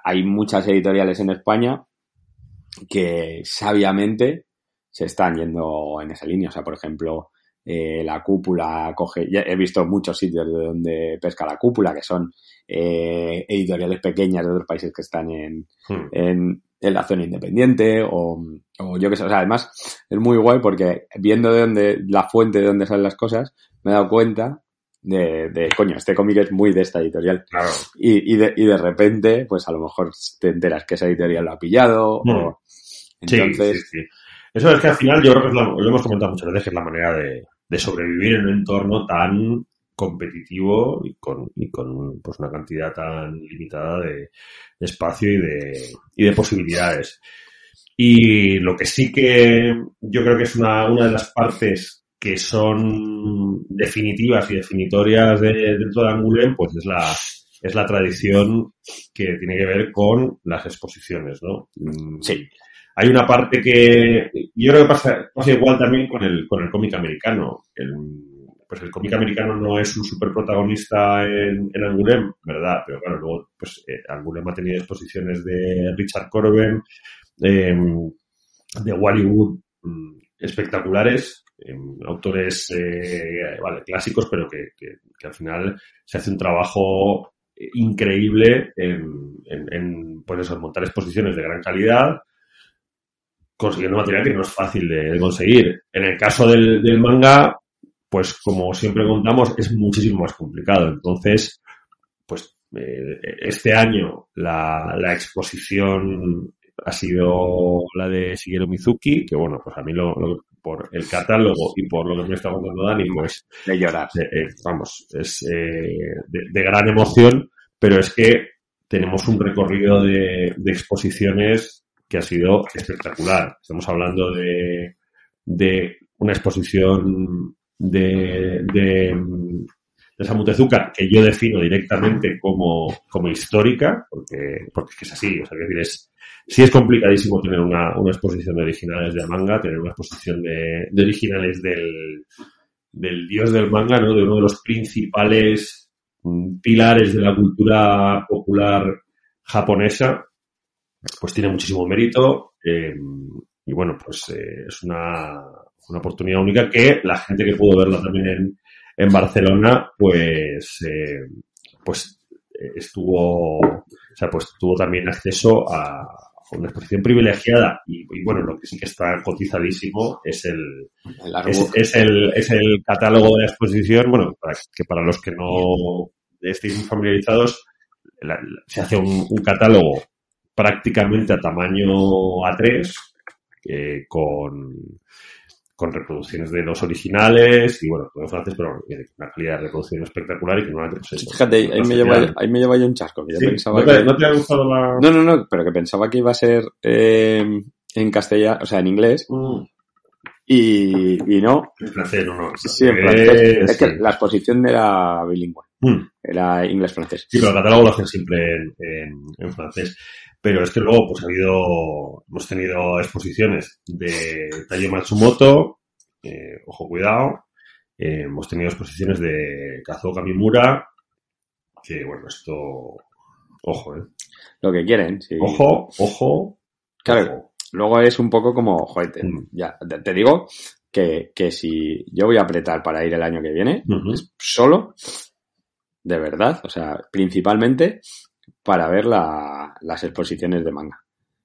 hay muchas editoriales en España que sabiamente se están yendo en esa línea. O sea, por ejemplo, eh, la cúpula coge, ya he visto muchos sitios de donde pesca la cúpula, que son eh, editoriales pequeñas de otros países que están en, Hmm. en, en la zona independiente o, o yo que sé, o sea, además es muy guay porque viendo de dónde, la fuente de dónde salen las cosas, me he dado cuenta de, de coño, este cómic es muy de esta editorial. Claro. Y, y, de, y de repente, pues a lo mejor te enteras que esa editorial lo ha pillado o... Sí, Entonces, sí, sí. Eso es que al final yo creo que es la- lo hemos comentado muchas veces, que es la manera de, de sobrevivir en un entorno tan competitivo y con, y con pues una cantidad tan limitada de, espacio y de, y de posibilidades. Y lo que sí que yo creo que es una, una de las partes que son definitivas y definitorias de, dentro de Angoulême, pues es la, es la tradición que tiene que ver con las exposiciones, ¿no? Mm, Sí. Hay una parte que yo creo que pasa, pasa igual también con el, con el cómic americano. El, pues el cómic americano no es un super protagonista en, en Angoulême, ¿verdad? Pero claro, luego, pues eh, Angoulême ha tenido exposiciones de Richard Corben, eh, de Wally Wood, mm, espectaculares, eh, autores vale, clásicos, pero que, que, al final se hace un trabajo increíble en, en, pues eso, montar exposiciones de gran calidad, consiguiendo material que no es fácil de, de conseguir. En el caso del, del, manga, pues como siempre contamos, es muchísimo más complicado. Entonces, pues eh, este año la, la, exposición ha sido la de Shigeru Mizuki, que bueno, pues a mí lo, lo, por el catálogo y por lo que me está contando Dani, pues de llorar. Eh, vamos, es eh, de, de, gran emoción, pero es que tenemos un recorrido de, de exposiciones que ha sido espectacular. Estamos hablando de, de una exposición de, de, de que yo defino directamente como, como histórica, porque, porque es que es así, o sea, que es, sí es complicadísimo tener una, una exposición de originales de manga, tener una exposición de, de originales del, del dios del manga, ¿no? De uno de los principales mm, pilares de la cultura popular japonesa, pues tiene muchísimo mérito. eh, y bueno, pues eh, es una, una oportunidad única que la gente que pudo verla también en, en Barcelona, pues, eh, pues eh, estuvo, o sea, pues tuvo también acceso a, una exposición privilegiada y, y, bueno, lo que sí que está cotizadísimo es el, El es, el, es el catálogo de la exposición, bueno, para, que para los que no estéis muy familiarizados, la- se hace un, un catálogo prácticamente a tamaño A3 eh, con, con reproducciones de los originales y bueno, todo en francés, pero una calidad de reproducción espectacular y que normalmente pues eso. Fíjate, ahí no me, lleva, ahí me lleva yo un chasco. Que yo Sí, pensaba ¿No, te, que... no te ha gustado la...? No, no, no, pero que pensaba que iba a ser eh, en castellano, o sea, en inglés, Mm, y, y no. en francés, no, no. Sí, en francés. Es que sí. la exposición era bilingüe, Mm. era inglés-francés. Sí, pero el catálogo lo hacen siempre en, en, en francés. Pero es que luego, pues ha habido, hemos tenido exposiciones de Tayo Matsumoto, eh, ojo cuidado, eh, hemos tenido exposiciones de Kazuo Kamimura, que bueno, esto, ojo, eh. Lo que quieren, sí. Ojo, ojo, Claro, ojo. luego es un poco como, joder, te- Mm. ya, te, te digo que, que si yo voy a apretar para ir el año que viene, es solo, de verdad, o sea, principalmente para ver la- las exposiciones de manga.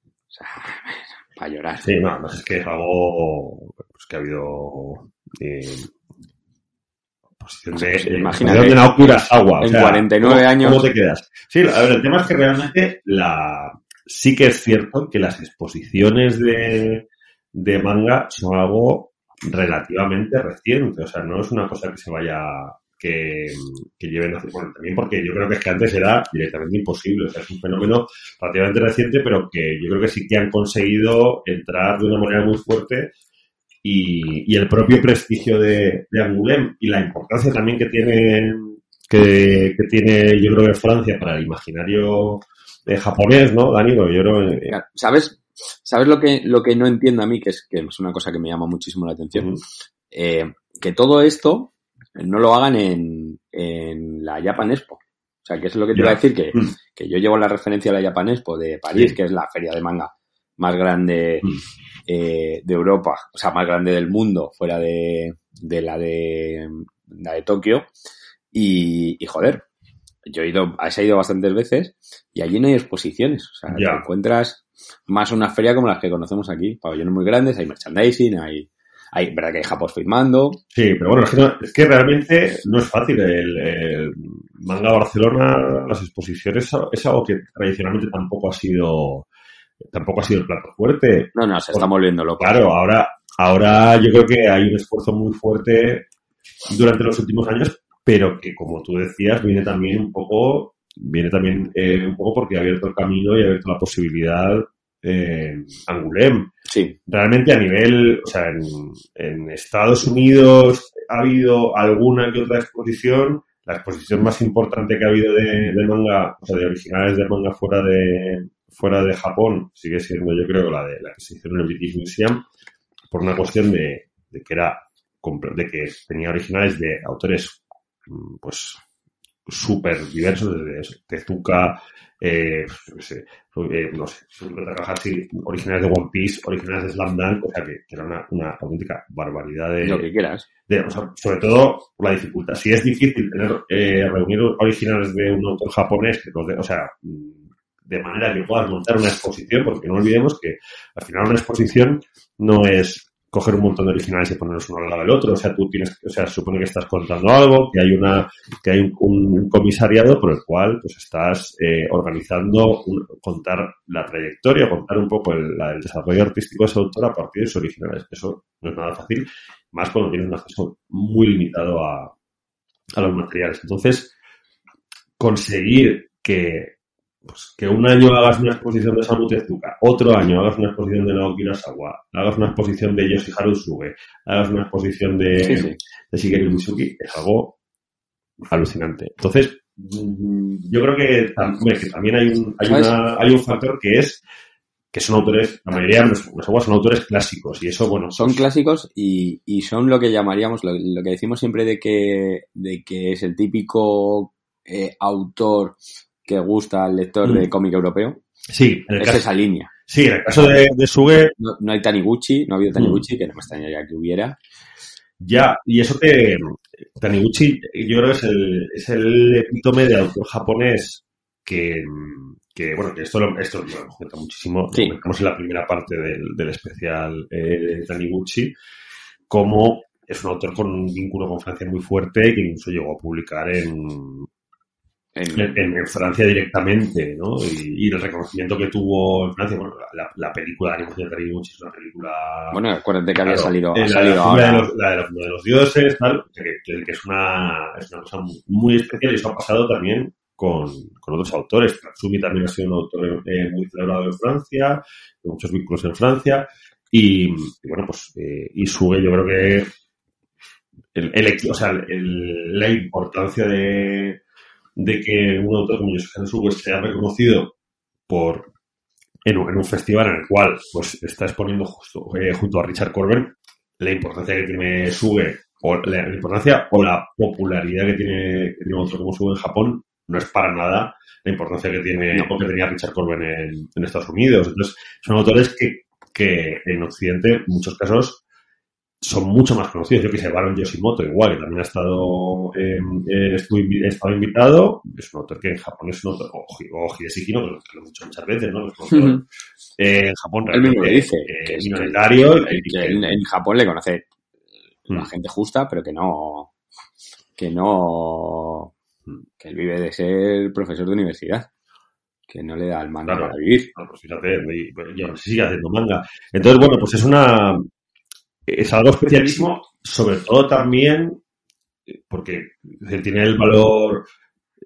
O sea, para llorar. Sí, no, además es que es algo pues, que ha habido eh, posición de, Pues de, imagínate, de Naoki Urasawa. o en sea, 49 ¿cómo- años- ¿Cómo te quedas? Sí, a ver, el tema es que realmente la sí que es cierto que las exposiciones de, de manga son algo relativamente reciente. O sea, no es una cosa que se vaya que, que lleven a hacer. Bueno, también porque yo creo que es que antes era directamente imposible. O sea, es un fenómeno relativamente reciente, pero que yo creo que sí que han conseguido entrar de una manera muy fuerte y, y el propio prestigio de, de Angoulême y la importancia también que tiene que, que tiene yo creo que Francia para el imaginario eh, japonés, ¿no, Dani? Porque yo creo eh, ¿Sabes, ¿sabes lo, que, lo que no entiendo a mí? Que es, que es una cosa que me llama muchísimo la atención. Eh, que todo esto no lo hagan en, en la Japan Expo. O sea, que es lo que te iba a decir, que, Mm. que yo llevo la referencia a la Japan Expo de París, Sí. que es la feria de manga más grande Mm. eh, de Europa, o sea, más grande del mundo, fuera de, de la de la de Tokio. Y, y joder, yo he ido, he ido bastantes veces y allí no hay exposiciones. O sea, te encuentras más una feria como las que conocemos aquí. Pabellones muy grandes, hay merchandising, hay, hay, verdad que hay japos firmando. Sí, pero bueno, es que, no- es que realmente no es fácil. El, el manga Barcelona, las exposiciones, es algo que tradicionalmente tampoco ha sido tampoco ha sido el plato fuerte. No, no, se está volviendo loco. Claro, ahora, ahora yo creo que hay un esfuerzo muy fuerte durante los últimos años, pero que como tú decías, viene también un poco, viene también eh, un poco porque ha abierto el camino y ha abierto la posibilidad eh, Angoulême. Sí, Realmente a nivel, o sea, en, Estados Unidos ha habido alguna que otra exposición. La exposición más importante que ha habido de, manga, o sea, de originales de manga fuera de, fuera de Japón, sigue siendo yo creo la de la que se hizo en el British Museum, por una cuestión de, de que era, de que tenía originales de autores, mm, pues, súper diversos, desde Tezuka, eh, sé, eh, no sé, Takahashi, originales de One Piece, originales de Slam Dunk, o sea que, que era una, una auténtica barbaridad de, lo que quieras. de- o sea, sobre todo por la dificultad. Si es difícil tener eh, reunir originales de un autor japonés, que los de- o sea, mm, de manera que puedas montar una exposición, porque no olvidemos que al final una exposición no es coger un montón de originales y ponerlos uno al lado del otro. O sea, tú tienes, o sea, supone que estás contando algo, que hay una, que hay un, comisariado por el cual pues estás eh, organizando contar la trayectoria, contar un poco el, desarrollo artístico de ese autor a partir de sus originales. Eso no es nada fácil, más cuando tienes un acceso muy limitado a, a los materiales. Entonces, conseguir que pues, que un año hagas una exposición de Samu Tezuka, otro año hagas una exposición de Naoki Urasawa, hagas una exposición de Yoshiharu Suge, hagas una exposición de, Sí, sí. de Shigeru Mizuki, es algo alucinante. Entonces, mm, yo creo que, tam- que también hay un, hay, hay un factor que es que son autores, la mayoría de los los aguas son autores clásicos y eso, bueno, Son pues, clásicos y, y son lo que llamaríamos, lo, lo que decimos siempre de que, de que es el típico eh, autor que gusta al lector Mm. de cómic europeo. sí, en el Es caso, esa línea. sí, en el caso de, de Suge, No, no hay Taniguchi, no ha habido Mm. Taniguchi, que no me extrañaría que hubiera. ya, y eso te, Taniguchi, yo creo que es el, es el epítome de autor japonés que, que bueno, que esto lo, esto lo muchísimo, Sí. lo comentamos en la primera parte del, del especial eh, de Taniguchi, como es un autor con un vínculo con Francia muy fuerte que incluso llegó a publicar en, En- en, en Francia directamente, ¿no? Y, y el reconocimiento que tuvo en Francia, bueno, la, la película de animación de Taniguchi es una película bueno, acuérdate que había Claro, salido, eh, ha la, salido la ahora. de los, la de los, de los dioses, tal, que, que- es, una, es una cosa muy, especial y eso ha pasado también con, con otros autores. Tatsumi también ha sido un autor eh, muy celebrado en Francia, con muchos vínculos en Francia. Y, y bueno, pues, eh, Isuge yo creo que el, el o sea, el- la importancia de, de que un autor como Yosuke Isuge sea reconocido por en un, en un festival en el cual pues está exponiendo justo eh, junto a Richard Corben la importancia que tiene Suge o la, la importancia o la popularidad que tiene, que tiene un autor como Suge en Japón no es para nada la importancia que tiene No. o que tenía Richard Corben en, en Estados Unidos. Entonces, son autores que, que en Occidente, en muchos casos, son mucho más conocidos. Yo que sé, Baron Yoshimoto, igual, que también ha estado, eh, eh, estado invitado. Es un autor que en Japón es un autor, o, o Hideki no, que lo que he dicho muchas veces, ¿no? Es un autor, Ujú. eh, en Japón realmente lo dice, eh, que es minoritario. que- y que que- en, en Japón le conoce la Mm. gente justa, pero que no, que no, que él vive de ser profesor de universidad, que no le da el manga Claro. para vivir. Pues fíjate, pues, y aún así sigue haciendo manga. Entonces, bueno, pues es una. Es algo especialísimo, sobre todo también porque tiene el valor,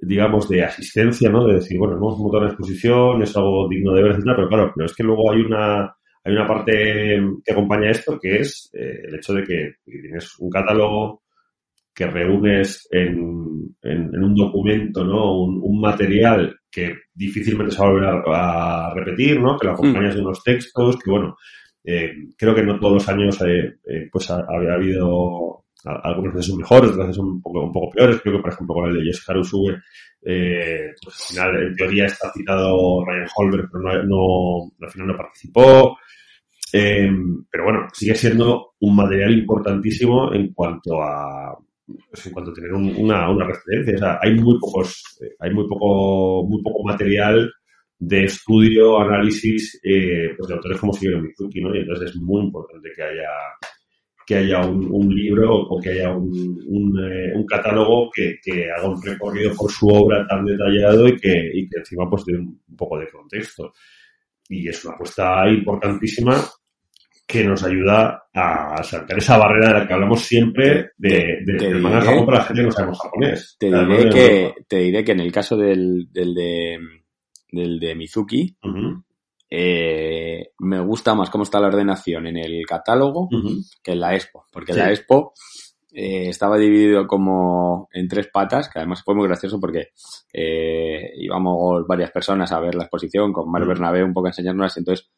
digamos, de asistencia, ¿no? De decir, bueno, hemos montado una exposición, es algo digno de ver, etcétera, pero claro, pero es que luego hay una. Hay una parte que acompaña esto, que es eh, el hecho de que tienes un catálogo que reúnes en, en- en un documento, ¿no? Un, un material que difícilmente se va a volver a, a repetir, ¿no? Que lo acompañas de unos textos, que bueno, eh, creo que no todos los años eh, eh, pues ha, había habido a- algunos veces son mejores, otras veces son un poco, un poco peores. Creo que, por ejemplo, con el de Yoshikaru Sue, eh, pues al final, en teoría, está citado Ryan Holberg, pero no, no- al final no participó. Pero bueno, sigue siendo un material importantísimo en cuanto a pues, en cuanto a tener un- una, una referencia. O sea, hay muy pocos, hay muy poco, muy poco material de estudio, análisis, eh, pues de autores como Shigeru Mizuki, ¿no? Y entonces es muy importante que haya que haya un, un libro o que haya un, un, eh, un catálogo que, que haga un recorrido por su obra tan detallado y que, y que encima pues dé un poco de contexto. Y es una apuesta importantísima que nos ayuda a saltar esa barrera de la que hablamos siempre de, de, Te del manga para la gente que no sabemos japonés. Te diré que, te diré que en el caso del, del de, del de Mizuki, eh, me gusta más cómo está la ordenación en el catálogo que en la expo, porque Sí. la expo eh, estaba dividido como en tres patas, que además fue muy gracioso porque eh, íbamos varias personas a ver la exposición con Mar. Bernabé un poco a enseñarnos, entonces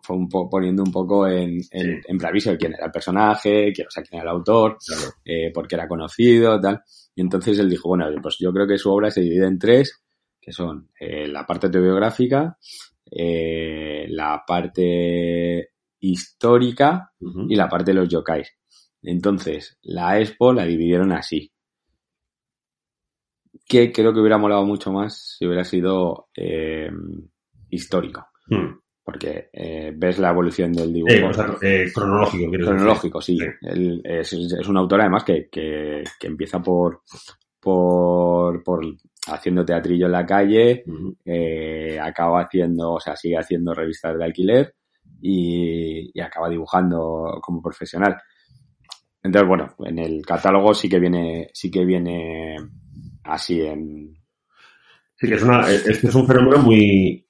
fue un po- poniendo un poco en, en, Sí. en quién era el personaje, quién, o sea, quién era el autor, Claro. eh, porque era conocido, tal. Y entonces él dijo, bueno, pues yo creo que su obra se divide en tres, que son eh, la parte autobiográfica, eh, la parte histórica y la parte de los yokais. Entonces, la expo la dividieron así. Que creo que hubiera molado mucho más si hubiera sido eh, histórico. Mm. Porque eh, ves la evolución del Eh, dibujo. o sea, eh, cronológico, Cronológico, sí. Es, es un autor además que, que, que empieza por, por, por haciendo teatrillo en la calle. Ujú. eh, acaba haciendo, o sea, sigue haciendo revistas de alquiler y, y acaba dibujando como profesional. Entonces, bueno, en el catálogo sí que viene, sí que viene así en, Sí, que es, una, es, es un fenómeno muy,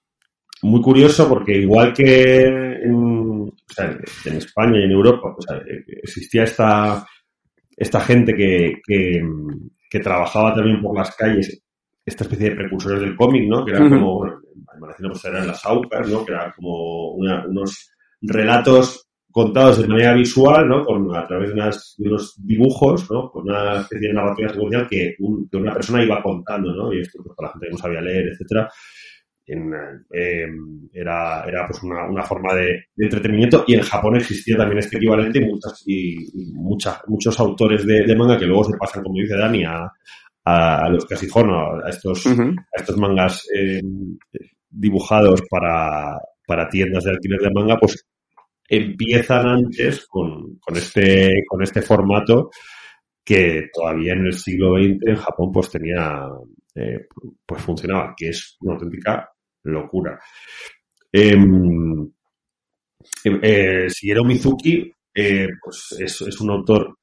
muy curioso porque igual que en, o sea, en España y en Europa o sea, existía esta, esta gente que, que, que trabajaba también por las calles esta especie de precursores del cómic, ¿no? Que eran Ujú. como, bueno, imagino pues eran las AUCAS, ¿no? Que eran como una- unos relatos contados de manera visual, ¿no? Con, a través de, unas- de unos dibujos, ¿no? Con una especie de narrativa secuencial que, un- que una persona iba contando, ¿no? Y esto pues, para la gente que no sabía leer, etcétera. En, eh, era, era pues una, una forma de, de entretenimiento. Y en Japón existía también este equivalente y, muchas, y, y muchas, muchos autores de, de manga que luego se pasan, como dice Dani, a, a, los Casijono, a estos, a estos mangas eh, dibujados para, para tiendas de alquiler de manga, pues empiezan antes con, con este, con este formato que todavía en el siglo XX en Japón pues tenía, eh, pues funcionaba, que es una auténtica locura. Em, em, eh, Shigeru Mizuki, eh, pues es, es un autor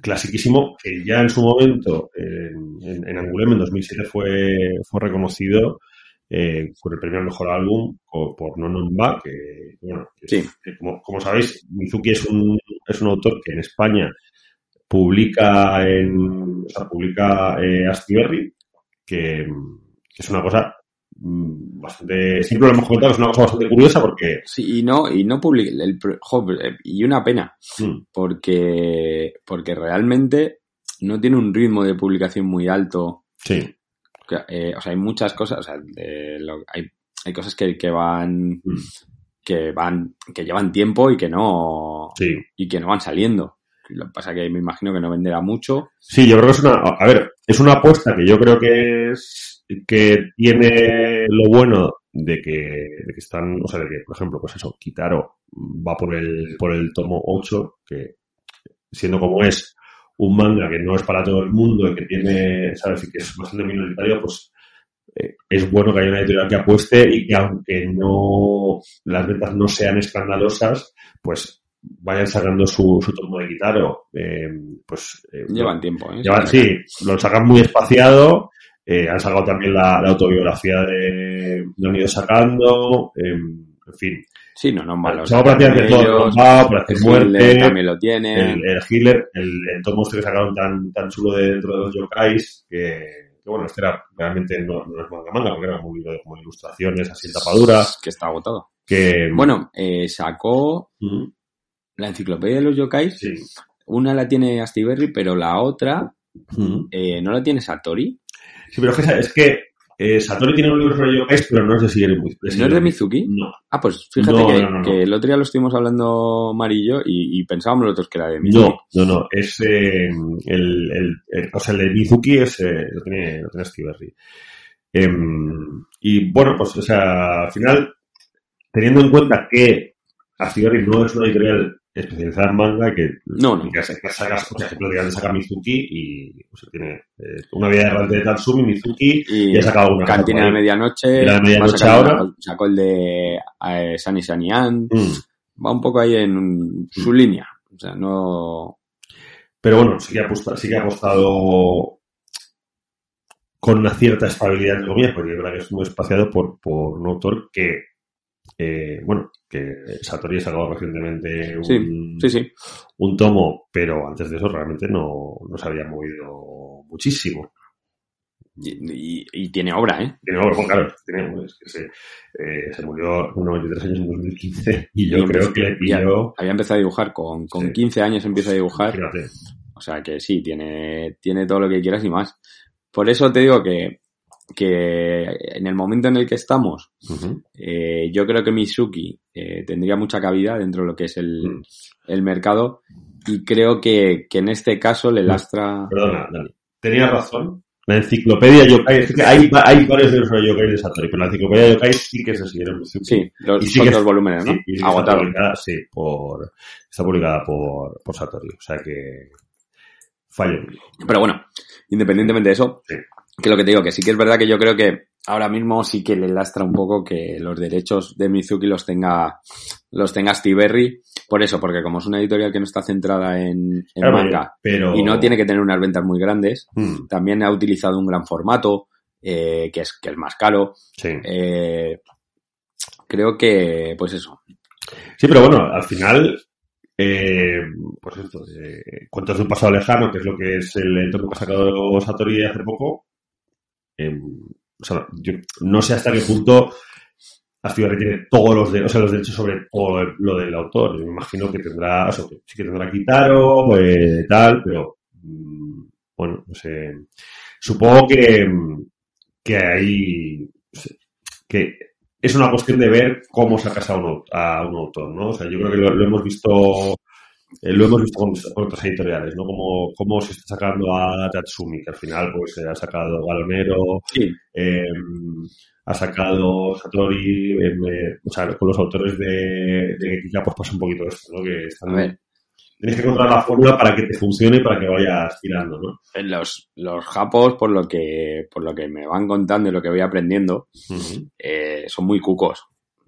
clasiquísimo que ya en su momento en, en, en Angoulême en 2007 fue, fue reconocido eh, con el premio al mejor álbum por, por No Nomba, que, bueno, que como, como sabéis, Mizuki es un, es un autor que en España publica en, o sea, publica eh, Astiberri, que, que es una cosa bastante, siempre lo hemos comentado, es una cosa bastante curiosa porque, Sí, y no, y no publica, el, jo, eh, y una pena, mm, porque, porque realmente no tiene un ritmo de publicación muy alto. sí, eh, o sea, hay muchas cosas, o sea, de lo- hay, hay cosas que, que van, mm, que van, que llevan tiempo y que no, sí. y que no van saliendo. Lo que pasa que me imagino que no venderá mucho. Sí, yo creo que es una, a ver, es una apuesta que yo creo que es, que tiene lo bueno de que, de que están, o sea, de que, por ejemplo, pues eso, Kitaro va por el, por el tomo 8, que siendo como es un manga que no es para todo el mundo y que tiene, sabes, y que es bastante minoritario, pues eh, es bueno que haya una editorial que apueste y que aunque no, las ventas no sean escandalosas, pues vayan sacando su, su tomo de Kitaro, eh, pues eh, Llevan tiempo, ¿eh? Llevan, sí, lo sacan muy espaciado. Eh, han sacado también la, la autobiografía de, lo han ido sacando. eh, en fin. Sí, no, no, malos. Se va prácticamente todo Ellos, combado, Operación el Muerte, también lo tiene. el, el Healer, el, el este que sacaron tan, tan chulo de dentro de los yokais, que, que bueno, este era realmente no, no es manga manga, porque era libro de como ilustraciones así en tapadura, Que está agotado. que... Bueno, eh, sacó la enciclopedia de los yokais. sí. Una la tiene Astiberri, pero la otra eh, no la tiene Satori. Sí, pero es que, eh, Satori tiene un libro sobre yokais, pero no es de Shigeru Mizuki. ¿No es de Mizuki? No. Ah, pues fíjate No, que, no, no, no. que el otro día lo estuvimos hablando Mari y yo y, y pensábamos nosotros que era de Mizuki. No, no, no. Es eh, el, el, el- o sea, el de Mizuki es, eh, lo tiene, lo tiene Steve. Em, y bueno, pues, o sea, al final, teniendo en cuenta que Astiberri no es una editorial especializada en manga que, No, no. que, que saca, o sea, que prácticamente saca Mizuki y o sea, tiene eh, una vida errante de Tatsumi, Mizuki Y y ha sacado cosa Cantina de. Medianoche. Y la de Medianoche ahora. Sacó el de eh, Sani Sanian. Mm. Va un poco ahí en su línea. O sea, no. Pero bueno, sí que ha apostado, sí que ha apostado con una cierta estabilidad, entre comillas, porque yo creo que es muy espaciado por, por un autor que, eh, bueno, que Satori ha sacado recientemente un, Sí, sí, sí. un tomo, pero antes de eso realmente no, no se había movido muchísimo. Y, y- y tiene obra, ¿eh? Y no, bueno, claro, tiene- es que se, eh, se murió con 93 años en 2015 y yo Y creo que le pilló... Había empezado a dibujar con, con Sí. 15 años, empieza a dibujar. Fíjate. O sea que sí, tiene, tiene todo lo que quieras y más. Por eso te digo que, que en el momento en el que estamos, eh, yo creo que Mizuki eh, tendría mucha cabida dentro de lo que es el, Mm. el mercado y creo que, que en este caso le Mm. lastra... Perdona, Dani. Tenías razón. La enciclopedia yokai, hay, hay varios libros sobre yokai de Satori, pero la enciclopedia yokai sí que se siguieron. Sí, los, Y sí son que- dos volúmenes, ¿no? Sí, y sí que está Agotado. publicada, sí, por, está publicada por, por Satori. O sea que fallo. Pero bueno, independientemente de eso, Sí. Que lo que te digo, que sí que es verdad que yo creo que ahora mismo sí que le lastra un poco que los derechos de Mizuki los tenga, los tenga Steve Berry. Por eso, porque como es una editorial que no está centrada en, en Claro, manga pero... y no tiene que tener unas ventas muy grandes, Mm, también ha utilizado un gran formato, eh, que es, que es más caro. sí. Eh, creo que, pues eso. Sí, pero bueno, al final eh, pues esto, eh, cuentos de un pasado lejano, que es lo que es el entorno que ha sacado Satori hace poco. Eh, o sea, yo no sé hasta qué punto Astiberri tiene todos los, de, o sea, los derechos sobre todo lo del autor. Yo me imagino que tendrá, o que sí que tendrá Kitaro, eh, tal, pero mm, bueno, no sé. Supongo que, que hay, que es una cuestión de ver cómo sacas a un, a un autor, ¿no? O sea, yo creo que lo hemos visto eh, lo hemos visto con, con, otras editoriales, ¿no? Como, como se está sacando a Tatsumi, que al final pues ha sacado Galonero, Sí. eh, ha sacado Satori, eh, o sea, con los autores de, de pues pasa un poquito esto, ¿no? Que están, tienes que encontrar la fórmula para que te funcione y para que vayas tirando, ¿no? los, los japos, por lo que, por lo que me van contando y lo que voy aprendiendo, eh, son muy cucos.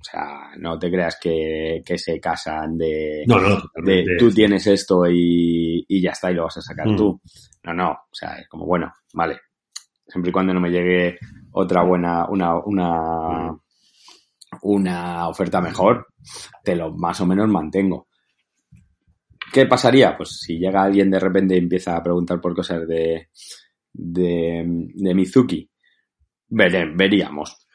O sea, no te creas que, que se casan de, No, no, de tú tienes esto y, y ya está y lo vas a sacar Mm. tú. No, no. O sea, es como, bueno, vale. Siempre y cuando no me llegue otra buena, una, una, Mm. una oferta mejor, te lo más o menos mantengo. ¿Qué pasaría? Pues si llega alguien de repente y empieza a preguntar por cosas de, de, de Mizuki, vere- veríamos.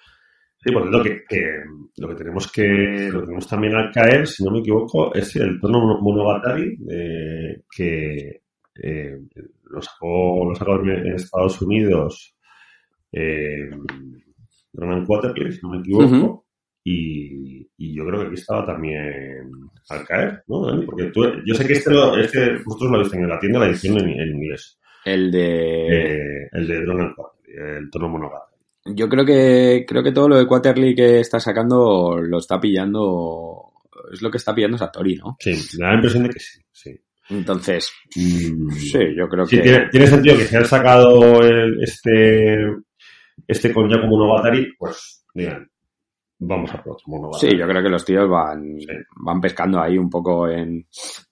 Sí, porque lo que, que- lo que tenemos que, lo que tenemos también al caer, si no me equivoco, es el tono Monogatari, eh, que eh, lo sacó, lo sacó en Estados Unidos, eh, Ronan Quarterly, si no me equivoco, y, y yo creo que aquí estaba también al caer, ¿no, Dani? Porque tú, yo sé que este, este vosotros lo habéis tenido en la tienda, la edición en, en inglés, El de... eh, el de Ronan el tono Monogatari. Yo creo que creo que todo lo de Quaterly que está sacando lo está pillando es lo que está pillando Satori, ¿no? Sí, me da la impresión de que sí, sí. Entonces, Mm. sí, yo creo Sí, que tiene, tiene sentido que se han sacado el- este, este con Giacomo Monogatari, pues digan, vamos a por otro Monogatari. sí, yo creo que los tíos van Sí. van pescando ahí un poco en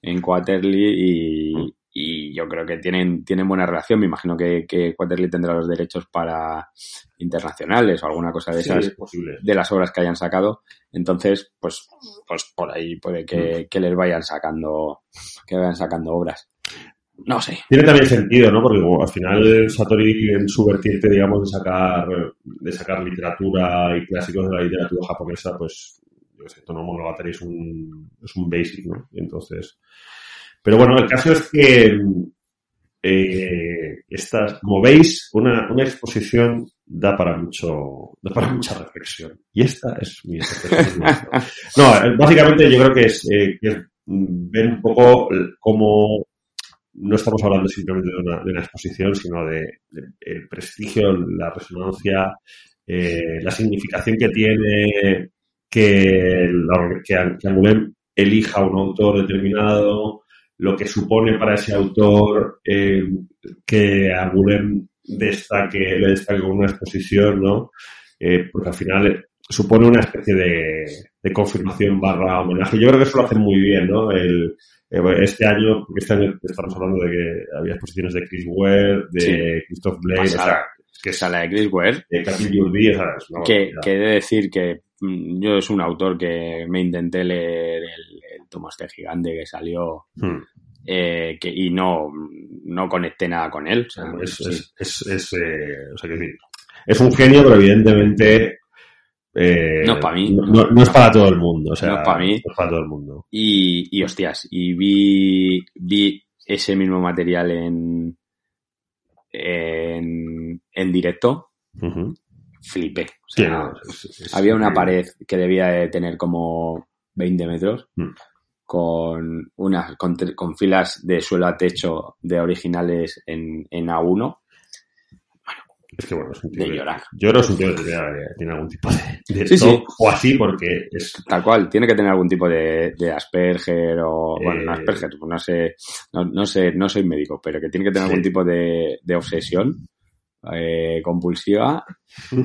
en Quaterly y, Mm. Y yo creo que tienen tienen buena relación. Me imagino que que Quaterly tendrá los derechos para internacionales o alguna cosa de Sí, esas es de las obras que hayan sacado. Entonces, pues, pues por ahí puede que, que les vayan sacando, que vayan sacando obras. No sé. Tiene también sentido, ¿no? Porque al final Satori en su vertiente, digamos, de sacar, de sacar literatura y clásicos de la literatura japonesa, pues, yo sé, Tono Monogatari es un, es un basic, ¿no? Y entonces, pero bueno, el caso es que, eh, estas, como veis, una, una exposición da para mucho, da para mucha reflexión. Y esta es mi reflexión. no, eh, básicamente yo creo que es, eh, que es mm, ver un poco cómo no estamos hablando simplemente de una, de una exposición, sino de, de- el prestigio, la resonancia, eh, la significación que tiene que, que, que Angoulême elija un autor determinado, lo que supone para ese autor eh, que Angoulême destaque, le destaque con una exposición, ¿no? Eh, porque al final supone una especie de, de confirmación barra homenaje. Yo creo que eso lo hacen muy bien, ¿no? El, eh, este año, porque este año estamos hablando de que había exposiciones de Chris Ware, de Sí. Christoph Blake, o sea, que la de Chris Ware, de Cathy Jordi, o sea, es una que, que he de decir que yo es un autor que me intenté leer el, el tomo este gigante que salió Hmm. eh, que, y no, no conecté nada con él. O sea, Es, sí. es, es, es, eh, o sea, que decir, es un genio, pero evidentemente eh, No es pa' mí. No, no- no es para todo el mundo. O sea, No es pa' mí. No es para todo el mundo. Y, y hostias, y vi, vi ese mismo material en, en, en directo, Ujú. Flipé. O sea, no, es- es- es había una pared que debía de tener como 20 metros Mm. con unas con, con filas de suelo a techo de originales en, en A1 Es que bueno, es un tío de llorar. Que es un tío que tiene, algún tipo de, de Sí, sí. O así, porque es. Tal cual, tiene que tener algún tipo de, de Asperger o, bueno, no Eh. Asperger, no sé, no, no sé, no soy médico, pero que tiene que tener Sí. algún tipo de, de obsesión eh, compulsiva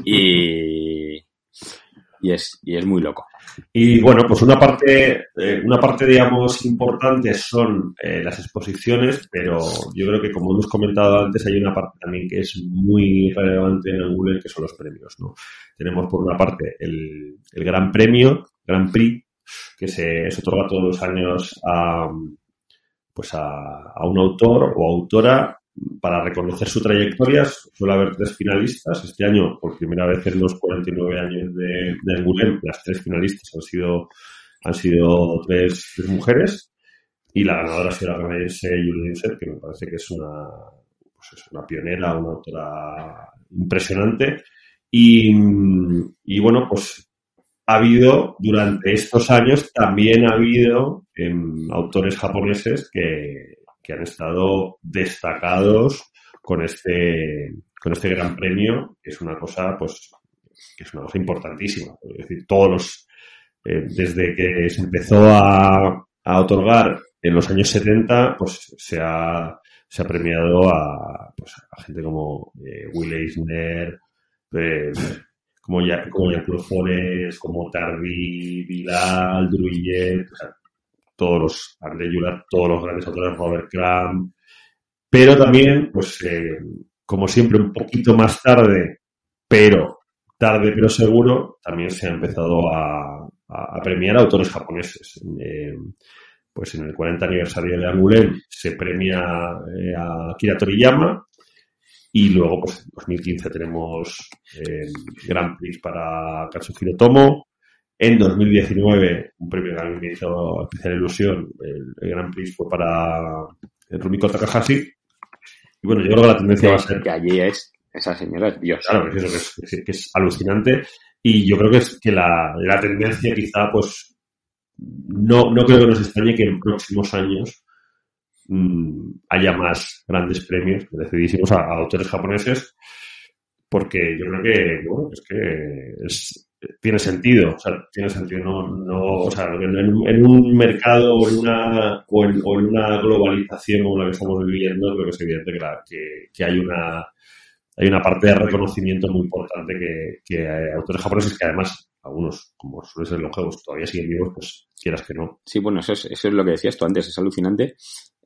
y, y es, y es muy loco. Y bueno, pues una parte, eh, una parte, digamos, importante son eh, las exposiciones, pero yo creo que como hemos comentado antes, hay una parte también que es muy relevante en Angular, que son los premios, ¿no? Tenemos por una parte el, el Gran Premio, Gran Prix que se, se otorga todos los años a, pues a, a un autor o autora para reconocer su trayectoria. Suele haber tres finalistas. Este año, por primera vez en los 49 años de, de Angoulême, las tres finalistas han sido, han sido tres, tres mujeres. Y la ganadora ha sido la canadiense Julie Doucet, que me parece que es una, pues es una pionera, una autora impresionante. Y, y bueno, pues ha habido, durante estos años, también ha habido em, autores japoneses que, que han estado destacados con este, con este gran premio, que es una cosa, pues, que es una cosa importantísima. Es decir, todos los, eh, desde que se empezó a, otorgar en los años 70, pues se ha, se ha premiado a, pues, a gente como eh, Will Eisner, eh, como, ya, como Forest, como Tardy, Vidal, Druillet, o sea, todos los André Yulat, todos los grandes autores, Robert Crumb, pero también, pues, eh, como siempre, un poquito más tarde, pero tarde pero seguro, también se ha empezado a, premiar autores japoneses. Eh, pues en el 40 aniversario de Angoulême se premia eh, a Akira Toriyama y luego pues en 2015 tenemos Grand Prix para Katsuhiro Tomo en 2019 un premio que a mí me hizo especial ilusión el, el Grand Prix fue para el Rumiko Takahashi y bueno yo creo que la tendencia va a ser Que allí es, esa señora es Dios. Claro, que es, eso, que es, que es- alucinante. Y yo creo que es que la, la tendencia quizá, pues, no, no creo que nos extrañe que en próximos años mm, haya más grandes premios decidísimos a, a autores japoneses, porque yo creo que, bueno, es que es- tiene sentido, o sea, tiene sentido, no, no, o sea, en, un mercado o en una, o en, o en una globalización como la que estamos viviendo, creo que es evidente que, la- que, que hay una, hay una parte de reconocimiento muy importante que, que hay autores japoneses que además, algunos, como suele ser los juegos, todavía siguen vivos, pues quieras que no. Sí, bueno, eso es, eso es lo que decías tú antes, es alucinante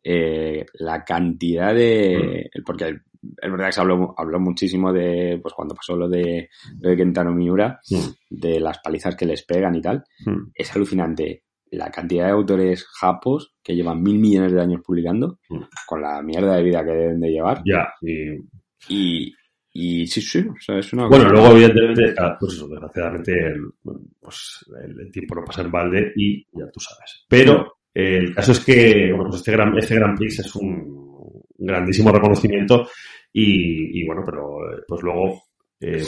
eh, la cantidad de... Porque es verdad que se habló, habló muchísimo de, pues cuando pasó lo de, lo de Kentaro Miura, Mm, de las palizas que les pegan y tal. mm, Es alucinante la cantidad de autores japos que llevan mil millones de años publicando, Mm. con la mierda de vida que deben de llevar. Ya, y Y, sí, sí, o sea, es una bueno, cosa- luego evidentemente, pues eso, desgraciadamente, el, pues el, el tiempo no pasa en balde y ya tú sabes. Pero eh, el caso es que, bueno, pues este gran, este Gran Prix es un grandísimo reconocimiento y, bueno, pero eh, pues luego eh,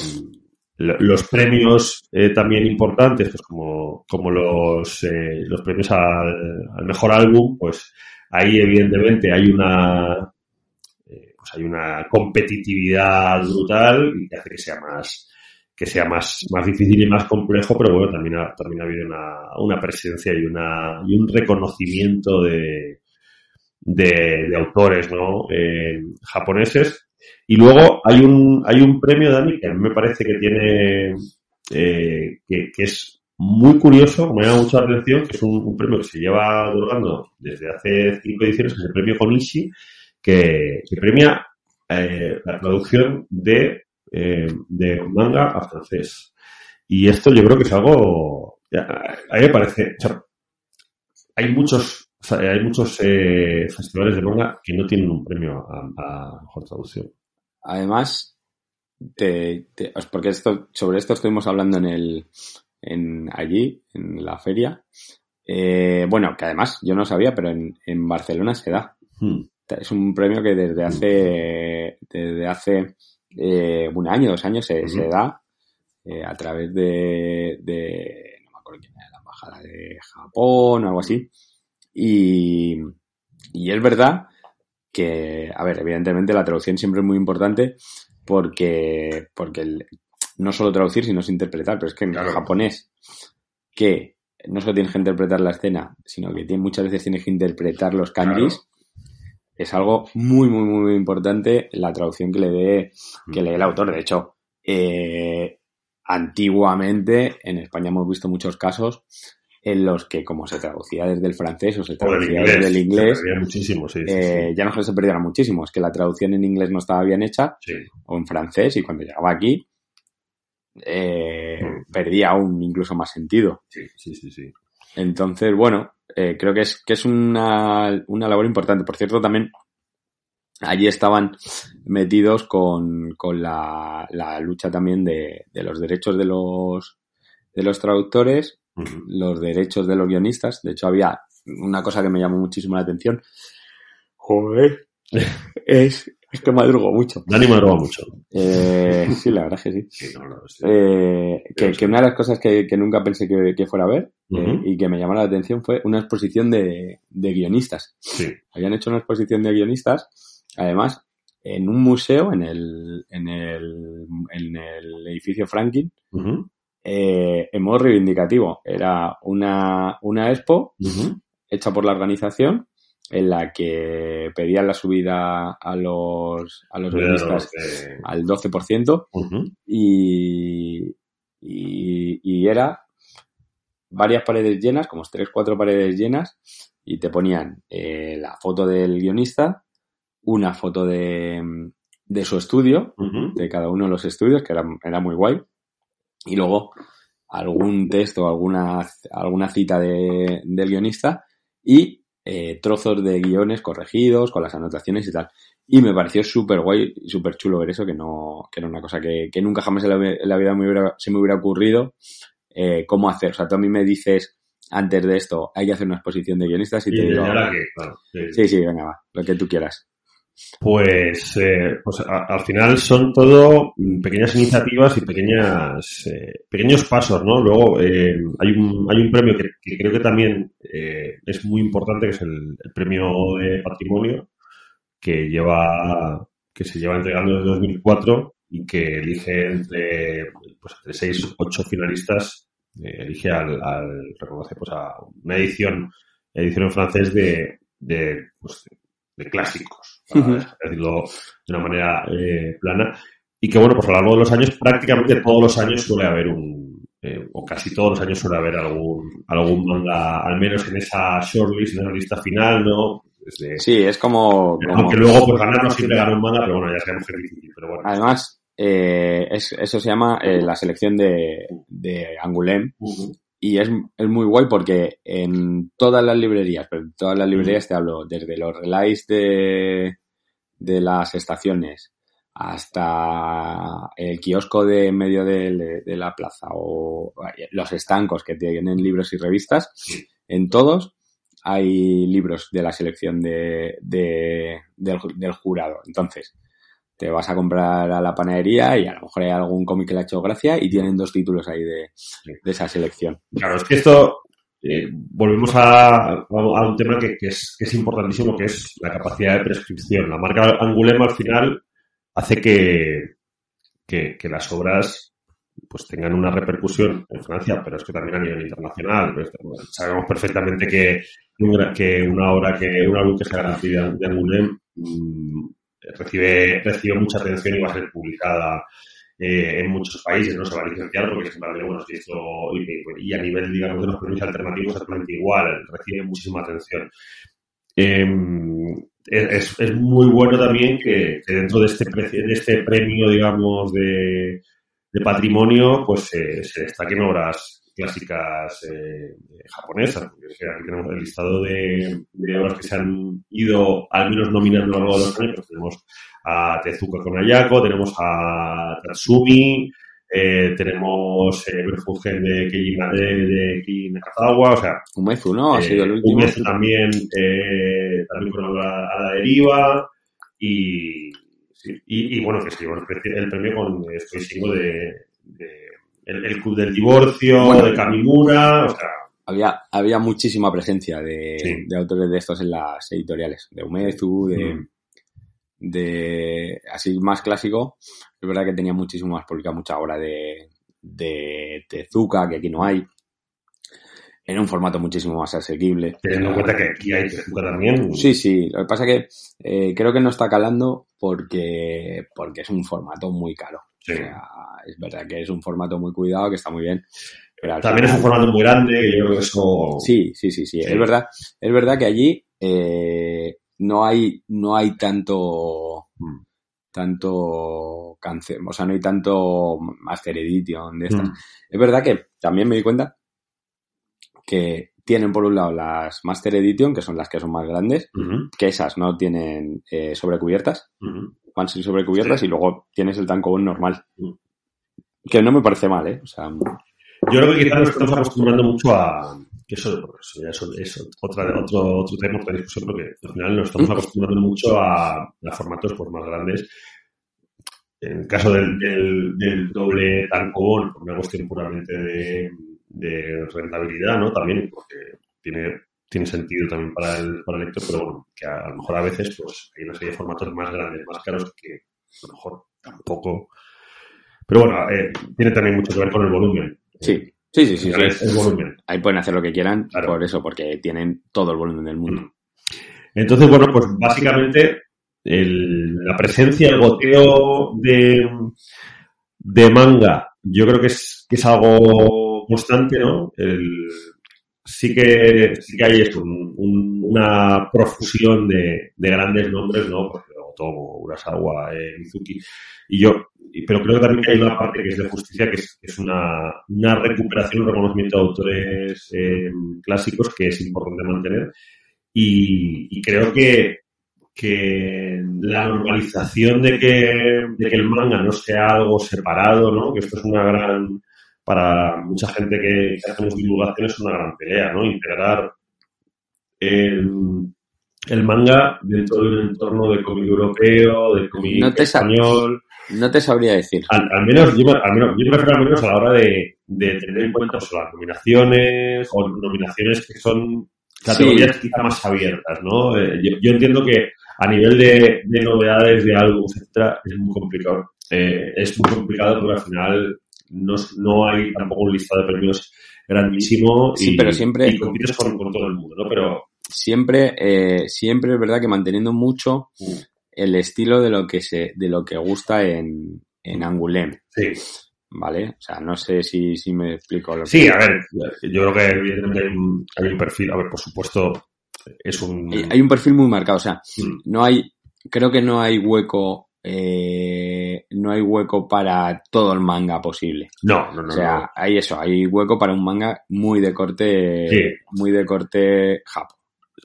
lo- los premios eh, también importantes, pues como, como los, los premios al, mejor álbum, pues ahí evidentemente hay una pues hay una competitividad brutal y que hace que sea más que sea más, más difícil y más complejo, pero bueno, también ha, también ha habido una, una presencia y una y un reconocimiento de, de, de autores ¿no? Eh, japoneses. Y luego hay un, hay un premio, Dani, que a mí me parece que tiene, eh, que, que es muy curioso, me llama mucho la atención, que es un, premio que se lleva otorgando desde hace cinco ediciones, que es el premio Konishi, que, que premia eh, la traducción de, eh, de manga a francés. Y esto yo creo que es algo, a mí me parece, o hay muchos o sea, hay muchos eh, festivales de manga que no tienen un premio a, a mejor traducción. Además, te, porque esto, sobre esto estuvimos hablando en el, en allí, en la feria. Eh, bueno, que además yo no sabía, pero en, en Barcelona se da. Hmm. Es un premio que desde hace, desde hace eh, un año, dos años se, se da eh, a través de, de, no me acuerdo quién era, la embajada de Japón o algo así. Y, y es verdad que, a ver, evidentemente la traducción siempre es muy importante porque, porque el- no solo traducir, sino es interpretar, pero es que en Claro. japonés, que no solo tienes que interpretar la escena, sino que tiene, muchas veces tienes que interpretar los kanjis, es algo muy, muy, muy, muy importante la traducción que le dé, que le dé el autor. De hecho, eh, antiguamente en España hemos visto muchos casos en los que como se traducía desde el francés o se O del traducía inglés. desde el inglés, muchísimo, sí. sí, eh, ya no se perdieron muchísimo, es que la traducción en inglés no estaba bien hecha sí. o en francés y cuando llegaba aquí eh, Mm. perdía aún incluso más sentido. Sí, sí, sí, sí. Entonces, bueno, eh, creo que es, que es una, una labor importante. Por cierto, también allí estaban metidos con, con la, la lucha también de, de los derechos de los, de los traductores, Los derechos de los guionistas. De hecho, había una cosa que me llamó muchísimo la atención. Joder. Es, es que madrugo mucho. Dani madruga mucho. Eh, sí, la verdad es que sí. Sí, no, no, sí. Eh, que, que una de las cosas que, que nunca pensé que, que fuera a ver eh, y que me llamó la atención fue una exposición de, de guionistas. Sí. Habían hecho una exposición de guionistas, además, en un museo en el, en el, en el edificio Franklin. Eh, en modo reivindicativo. Era una, una expo hecha por la organización en la que pedían la subida a los, a los guionistas al 12% ujú. y, y, y era varias paredes llenas, como tres, cuatro paredes llenas, y te ponían eh, la foto del guionista, una foto de, de su estudio, de cada uno de los estudios, que era, era muy guay, y luego algún texto, alguna, alguna cita de, del guionista y eh, trozos de guiones corregidos con las anotaciones y tal. Y me pareció súper guay y súper chulo ver eso, que no, que era una cosa que, que nunca jamás en la, vida me hubiera, se me hubiera ocurrido eh, cómo hacer. O sea, tú a mí me dices antes de esto, hay que hacer una exposición de guionistas y Y te digo, ahora que, claro, sí. sí, sí, venga, va, lo que tú quieras. Pues, eh, pues al final son todo pequeñas iniciativas y pequeñas eh, pequeños pasos, ¿no? Luego eh, hay un hay un premio que, creo que también eh, es muy importante que es el, premio de patrimonio que lleva que se lleva entregando desde 2004 y que elige entre pues entre seis ocho finalistas elige al, al reconoce pues a una edición edición en francés de de, pues, de clásicos para Ujú. decirlo de una manera eh, plana y que bueno pues a lo largo de los años prácticamente todos los años suele haber un eh, o casi todos los años suele haber algún algún manga al menos en esa shortlist en esa lista final no Desde- Sí, es como... como- aunque luego pues ganar no siempre gana un manga pero bueno ya sabemos que es difícil pero bueno Además, eh, es- eso se llama eh, la selección de, de Angoulême Ujú. Y es, es muy guay porque en todas las librerías, pero en todas las librerías te hablo desde los relays de, de las estaciones hasta el kiosco de en medio de, de la plaza o los estancos que tienen libros y revistas, Sí. en todos hay libros de la selección de, de- del, del jurado. Entonces, te vas a comprar a la panadería y a lo mejor hay algún cómic que le ha hecho gracia y tienen dos títulos ahí de, de esa selección. Claro, es que esto, eh, volvemos a, a un tema que, que es, que es importantísimo, que es la capacidad de prescripción. La marca Angulema al final hace que, que, que las obras pues tengan una repercusión en Francia, pero es que también a nivel internacional. Pues, sabemos perfectamente que, una- que una obra que una obra que garantía de Angoulême mm, recibe, recibe mucha atención y va a ser publicada eh, en muchos países, no se va a licenciar porque siempre bueno, si esto, y, y a nivel, digamos, de los premios alternativos exactamente igual, recibe muchísima atención. Eh, es, es muy bueno también que, dentro de este, de este premio, digamos, de, de patrimonio, pues eh, se destaquen obras clásicas eh, japonesas. Porque, o sea, aquí tenemos el listado de, de obras que se han ido al menos nominando a lo largo de los años. Pues tenemos a Tezuka con Ayako, tenemos a Tatsumi, eh, tenemos eh, Berfugen de Keiji, de, de Nakazawa, o sea, Umezu, ¿no? Ha eh, sido el último. Umezu también, eh, también con la, a la deriva y, sí, y, y bueno, que se llevó el, pre- el premio con estoy de, de el, el Club del Divorcio, Bueno. de Kamimura, o sea, Había, había muchísima presencia de, Sí. de autores de estos en las editoriales, de Umezu, de, Mm. de así más clásico. Es verdad que tenía muchísimo más publicado mucha obra de, de Tezuka, que aquí no hay. En un formato muchísimo más asequible. teniendo en cuenta que aquí hay Tezuka también. Sí, sí. Lo que pasa que eh, creo que no está calando porque, porque es un formato muy caro. Sí. O sea, es verdad que es un formato muy cuidado, que está muy bien. Pero También es un formato muy grande, que yo creo que eso... Sí, sí, sí, sí. Sí. Es verdad, es verdad que allí eh, no hay, no hay tanto, Mm. tanto cáncer, o sea, no hay tanto Master Edition de estas. Mm. Es verdad que también me di cuenta que tienen por un lado las Master Edition, que son las que son más grandes, que esas no tienen eh, sobrecubiertas. Van sin sobrecubiertas Sí. y luego tienes el tankobon normal. Que no me parece mal, ¿eh? O sea, Yo creo que quizás nos estamos acostumbrando mucho a. Que eso, eso ya eso- es otra, otro, otro tema, otra discusión, porque al final nos estamos acostumbrando mucho a, a formatos pues, más grandes. En el caso del, del, del doble tankobon, por una cuestión puramente de, de rentabilidad, ¿no? También, porque tiene, tiene sentido también para el, para el lector, pero bueno, que a, a lo mejor a veces pues hay una serie de formatos más grandes, más caros, que a lo mejor tampoco. Pero bueno, eh, tiene también mucho que ver con el volumen. sí, sí, sí, sí. Es el volumen. Ahí pueden hacer lo que quieran Claro. por eso, porque tienen todo el volumen del mundo. Entonces, bueno, pues básicamente el- la presencia, el goteo de, de manga, yo creo que es, que es algo constante, ¿no? El- sí que sí que hay esto, un- un- una profusión de, de grandes nombres, ¿no? Porque Otomo, Urasawa, eh, Mizuki, y yo, pero creo que también hay una parte que es de justicia, que es, que es una, una recuperación, un reconocimiento de autores eh, clásicos que es importante mantener. Y, y creo que, que la normalización de que, de que el manga no sea algo separado, ¿no? Que esto es una gran, para mucha gente que, que hacemos divulgación es una gran pelea, ¿no? Integrar el, el manga dentro de un entorno de cómic europeo, de cómic No español. No te sabría decir. Al, al menos, yo, me- al menos, yo al menos a la hora de, de tener en cuenta pues, las nominaciones o nominaciones que son categorías quizá más abiertas, ¿no? Eh, yo, yo entiendo que a nivel de, de novedades, de álbumes, etcétera, es muy complicado. Eh, es muy complicado porque al final no, no hay tampoco un listado de premios grandísimo y, Sí, pero siempre- y compites con, con todo el mundo, ¿no? Pero Siempre, eh, siempre es verdad que manteniendo mucho Mm. el estilo de lo que se, de lo que gusta en, en Angoulême, sí. ¿vale? O sea, no sé si, si me explico lo que Sí, a ver, yo creo que evidentemente hay un, perfil, a ver, por supuesto, es un... Hay- Hay un perfil muy marcado, o sea, Mm. no hay, creo que no hay hueco, eh, no hay hueco para todo el manga posible. No, no, no. o sea, no. hay eso, hay hueco para un manga muy de corte, Sí. muy de corte japo.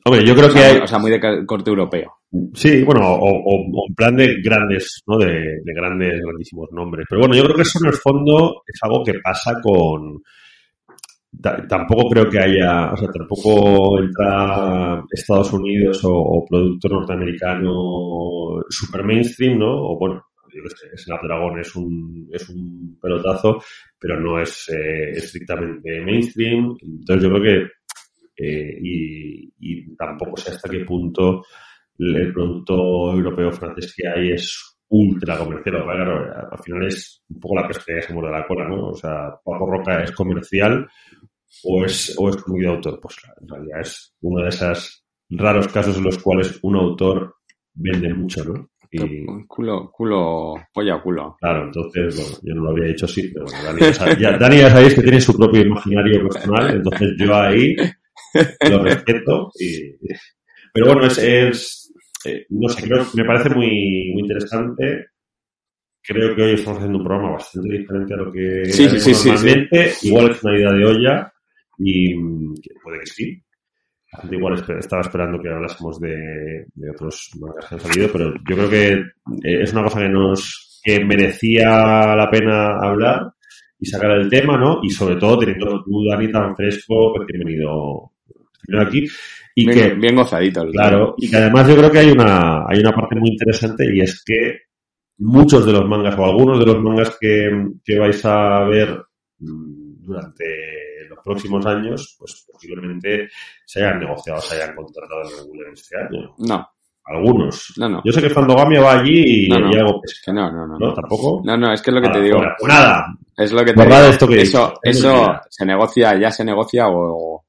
Hombre, yo creo O que hay... o sea, muy de corte europeo. Sí, bueno, o, o- o en plan de grandes, ¿no? De, de grandes, grandísimos nombres. Pero bueno, yo creo que eso en el fondo es algo que pasa con... ta- Tampoco creo que haya, o sea, tampoco entra Estados Unidos o, producto norteamericano super mainstream, ¿no? O bueno, Snapdragon es un, es un pelotazo, pero no es eh, estrictamente mainstream. Entonces yo creo que eh, y, y tampoco sé hasta qué punto el producto europeo francés que hay es ultra comercial. Claro, al final es un poco la pesca que se muerde la cola, ¿no? O sea, Paco Roca es comercial o es, o es de autor. Pues en realidad es uno de esos raros casos en los cuales un autor vende mucho, ¿no? Y Culo, culo, polla culo. claro, entonces, bueno, yo no lo había dicho así, pero bueno, Dani ya, sa- ya- Dani ya sabéis que tiene su propio imaginario personal, entonces yo ahí lo respeto. Y, pero bueno, es, es eh, no sé, creo, me parece muy, muy interesante. Creo que hoy estamos haciendo un programa bastante diferente a lo que Sí, sí, hacemos sí, sí, normalmente. Igual es una idea de olla y mm, puede que sí. Igual estaba esperando que hablásemos de, de otros mangas que han salido, pero yo creo que eh, es una cosa que nos que merecía la pena hablar y sacar el tema, ¿no? Y sobre todo teniendo tú, Dani, tan fresco, recién venido, venido aquí. Y Bien, que, bien gozadito. el- Claro, y que además yo creo que hay una, hay una parte muy interesante y es que muchos de los mangas o algunos de los mangas que, que vais a ver mm, durante próximos años, pues posiblemente se hayan negociado, se hayan contratado en regular este año. No, Algunos. no, no. Yo sé que Fandogamia va allí y, No, no. y algo pesca, Que no, no, no. ¿no? ¿Tampoco? no, no, es que es lo que te digo. fuera. Pues nada, Es lo que te digo. esto que eso. Es eso se negocia, ya se negocia o,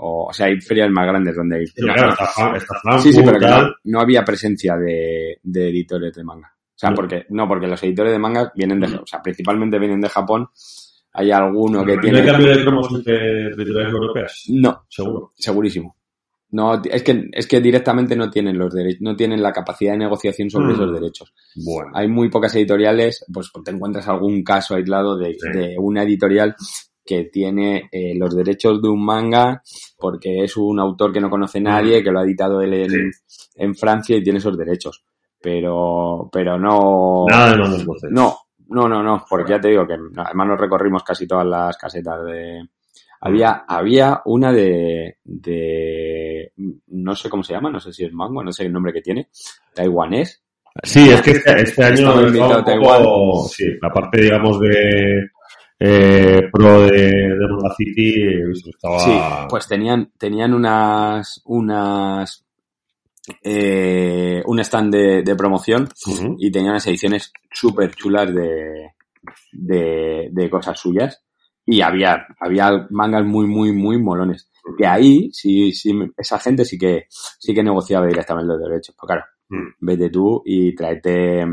o, o sea, hay ferias más grandes donde hay. pero claro, está, está Frankfurt, Sí, sí, pero que no, no había presencia de, de editores de manga. O sea, No. porque, no, porque los editores de manga vienen de, o sea, principalmente vienen de Japón. Hay alguno que ¿No tiene, hay cambio de cromos entre editoriales europeas? no, Seguro. segurísimo. No, es que, es que directamente no tienen los derechos, no tienen la capacidad de negociación sobre Mm. esos derechos. Bueno. Hay muy pocas editoriales, pues te encuentras algún caso aislado de, Sí. de una editorial que tiene eh, los derechos de un manga porque es un autor que no conoce nadie, que lo ha editado él en, en Francia y tiene esos derechos. Pero, pero no. Nada de. No, no, no, no, porque ya te digo que además nos recorrimos casi todas las casetas de. Había, había una de, de, no sé cómo se llama, no sé si es mango, no sé el nombre que tiene, taiwanés, Sí, es que este, este año un poco, sí, la parte, digamos, de eh, pro de, de City que estaba... Sí, pues tenían, tenían unas, unas, eh, un stand de, de promoción y tenían unas ediciones súper chulas de, de, de cosas suyas y había, había mangas muy, muy, muy molones. Que ahí, sí, sí, esa gente sí que, sí que negociaba directamente los derechos. Pues claro, vete tú y tráete,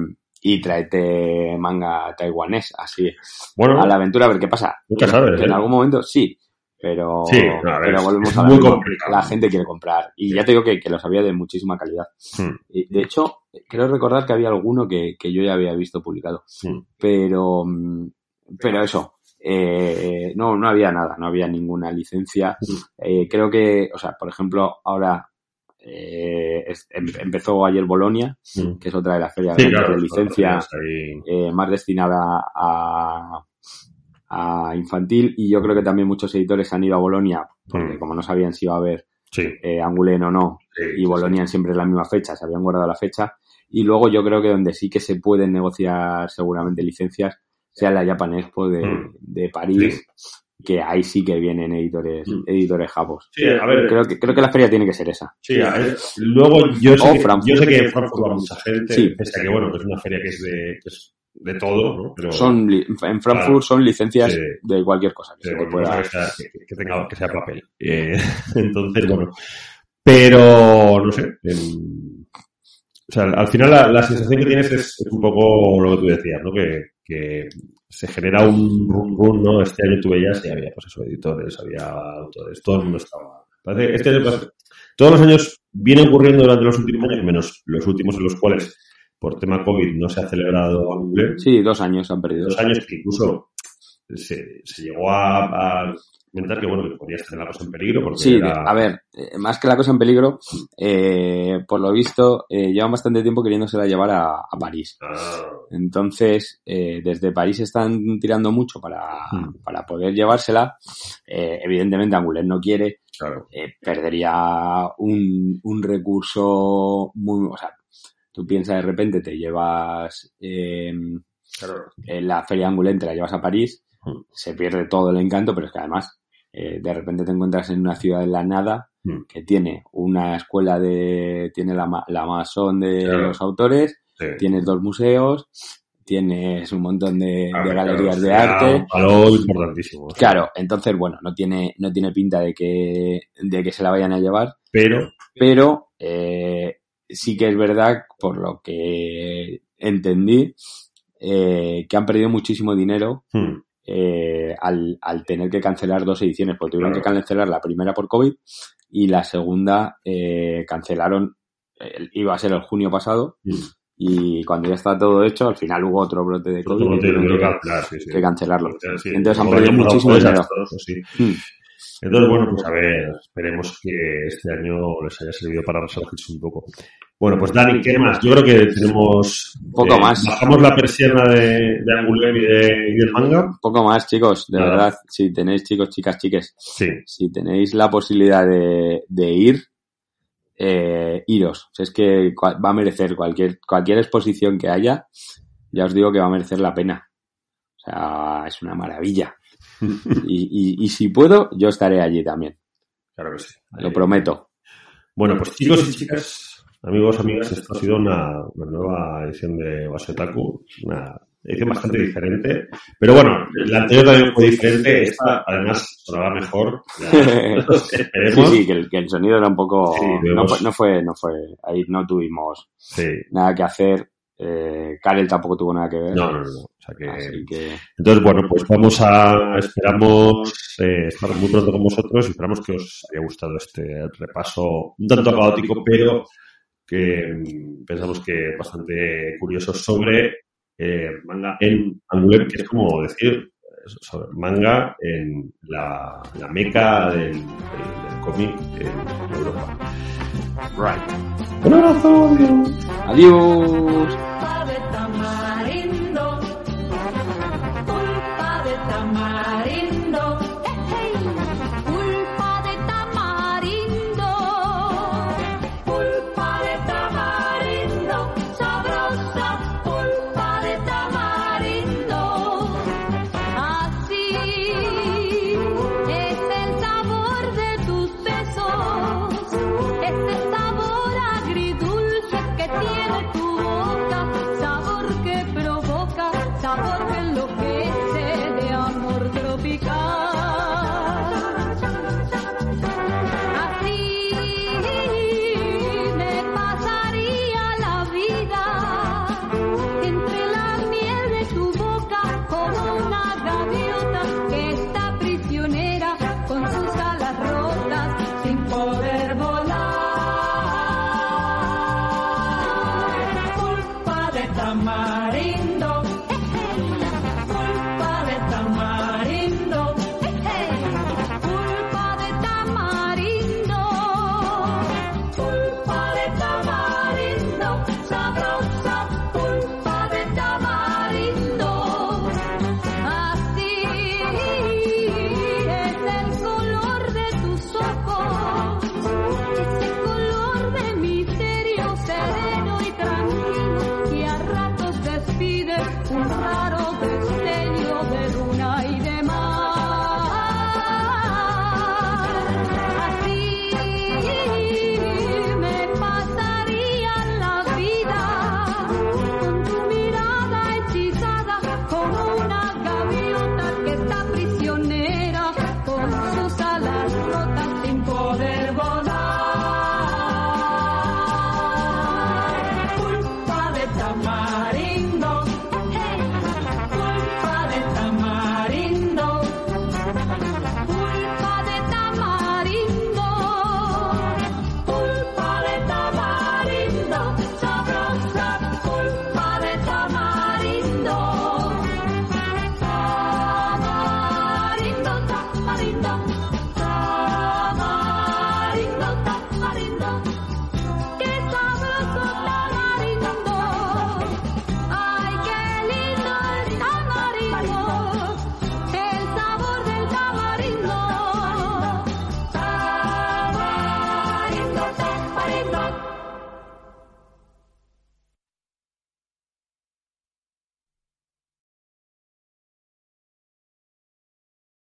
y tráete manga taiwanés, así, Bueno, a la aventura a ver qué pasa. Nunca sabes, en ¿eh? algún momento sí, pero, Sí, pero volvemos a lo muy complicado. La gente quiere comprar. Y ya te digo que, que los había de muchísima calidad. Mm. Y, de hecho, creo recordar que había alguno que, que yo ya había visto publicado. Mm. Pero, mm, pero eso, eh, no, no había nada, no había ninguna licencia. Mm. Eh, creo que, o sea, por ejemplo, ahora eh, es- em- empezó ayer Bolonia, que es otra de las ferias Sí, claro, de licencia eh, más destinada a, a infantil y yo creo que también muchos editores han ido a Bolonia porque Mm. como no sabían si iba a haber Sí, eh, Angoulême o no sí, y sí, Bolonia siempre en la misma fecha, se habían guardado la fecha y luego yo creo que donde sí que se pueden negociar seguramente licencias sea la Japan Expo de, Mm. de París que ahí sí que vienen editores Mm. editores japos. Sí, a ver, Creo que, creo que la feria tiene que ser esa. Sí, a ver, luego yo sé, que, Frankfurt. yo sé que Frankfurt va mucha gente, Sí. pese a que bueno, que es una feria que es de, que es de todo, ¿no? Pero, Son li- en Frankfurt Claro. son licencias Sí. de cualquier cosa que Sí, se te bueno, pueda. que, sea, que, que tenga, que sea papel. Eh, entonces, bueno. Pero, no sé. o sea, al final la, la sensación que tienes es, es un poco lo que tú decías, ¿no? Que, que se genera un rum rum, ¿no? Este año tú veías y había, pues eso, editores, había autores, todo el mundo estaba. Parece este año, pues, todos los años viene ocurriendo durante los últimos años, menos los últimos en los cuales, por tema COVID, no se ha celebrado Angoulême Sí, dos años han perdido. dos años que incluso se, se llegó a, a comentar que bueno que podía estar la cosa en peligro porque Sí, era- a ver, eh, más que la cosa en peligro, eh, por lo visto, eh, llevan bastante tiempo queriéndosela llevar a, a París. Ah, Entonces, eh, desde París están tirando mucho para, Hmm. para poder llevársela. Eh, evidentemente, Angoulême no quiere, claro eh, perdería un, un recurso muy... O sea, tú piensas de repente, te llevas eh, claro en la feria Angoulême, te la llevas a París, Hmm. se pierde todo el encanto, pero es que además eh, de repente te encuentras en una ciudad de la nada Hmm. que tiene una escuela de... tiene la, la masón de Claro. los autores, sí. tienes dos museos, tienes un montón de, Ah, de claro, galerías de arte. un palo importantísimo Claro, entonces, bueno, no tiene, no tiene pinta de que, de que se la vayan a llevar, pero pero eh, sí que es verdad, por lo que entendí, eh, que han perdido muchísimo dinero hmm, eh, al, al tener que cancelar dos ediciones, porque tuvieron Claro. que cancelar la primera por COVID y la segunda eh, cancelaron, iba a ser el junio pasado, hmm. y cuando ya está todo hecho, al final hubo otro brote de COVID de que, cancelar, sí, sí. que cancelarlo. Entonces han perdido muchísimo dinero. Hmm. Entonces, bueno, pues a ver, esperemos que este año les haya servido para resurgirse un poco. Bueno, pues Dani, ¿qué más? Yo creo que tenemos... Poco eh, más. Bajamos la persiana de, de Angoulême y, de, y del manga. Poco más, chicos, de verdad, si tenéis, chicos, chicas, chiques, Sí, si tenéis la posibilidad de, de ir, eh, iros. Es que va a merecer cualquier, cualquier exposición que haya, ya os digo que va a merecer la pena. O sea, es una maravilla. Y, y, y si puedo, yo estaré allí también, claro que sí. lo prometo. Bueno, pues chicos y chicas, amigos, amigas, esto ha sido una, una nueva edición de Wasetaku, una edición bastante diferente, pero bueno, la anterior también fue diferente, esta además sonaba mejor, ya, Sí, sí, que el, que el sonido era un poco... Sí, no, fue, no fue, no fue, ahí no tuvimos Sí. nada que hacer. Eh, Karel tampoco tuvo nada que ver. No, no, no, o sea que... Así que Entonces, bueno, pues vamos a, esperamos eh, estar muy pronto con vosotros y esperamos que os haya gustado este repaso un tanto caótico, pero que mm, pensamos que bastante curioso sobre eh, manga en Angoulême, que es como decir sobre manga en la, la meca del, del- del cómic en Europa. Right. Un abrazo, adiós. Adiós.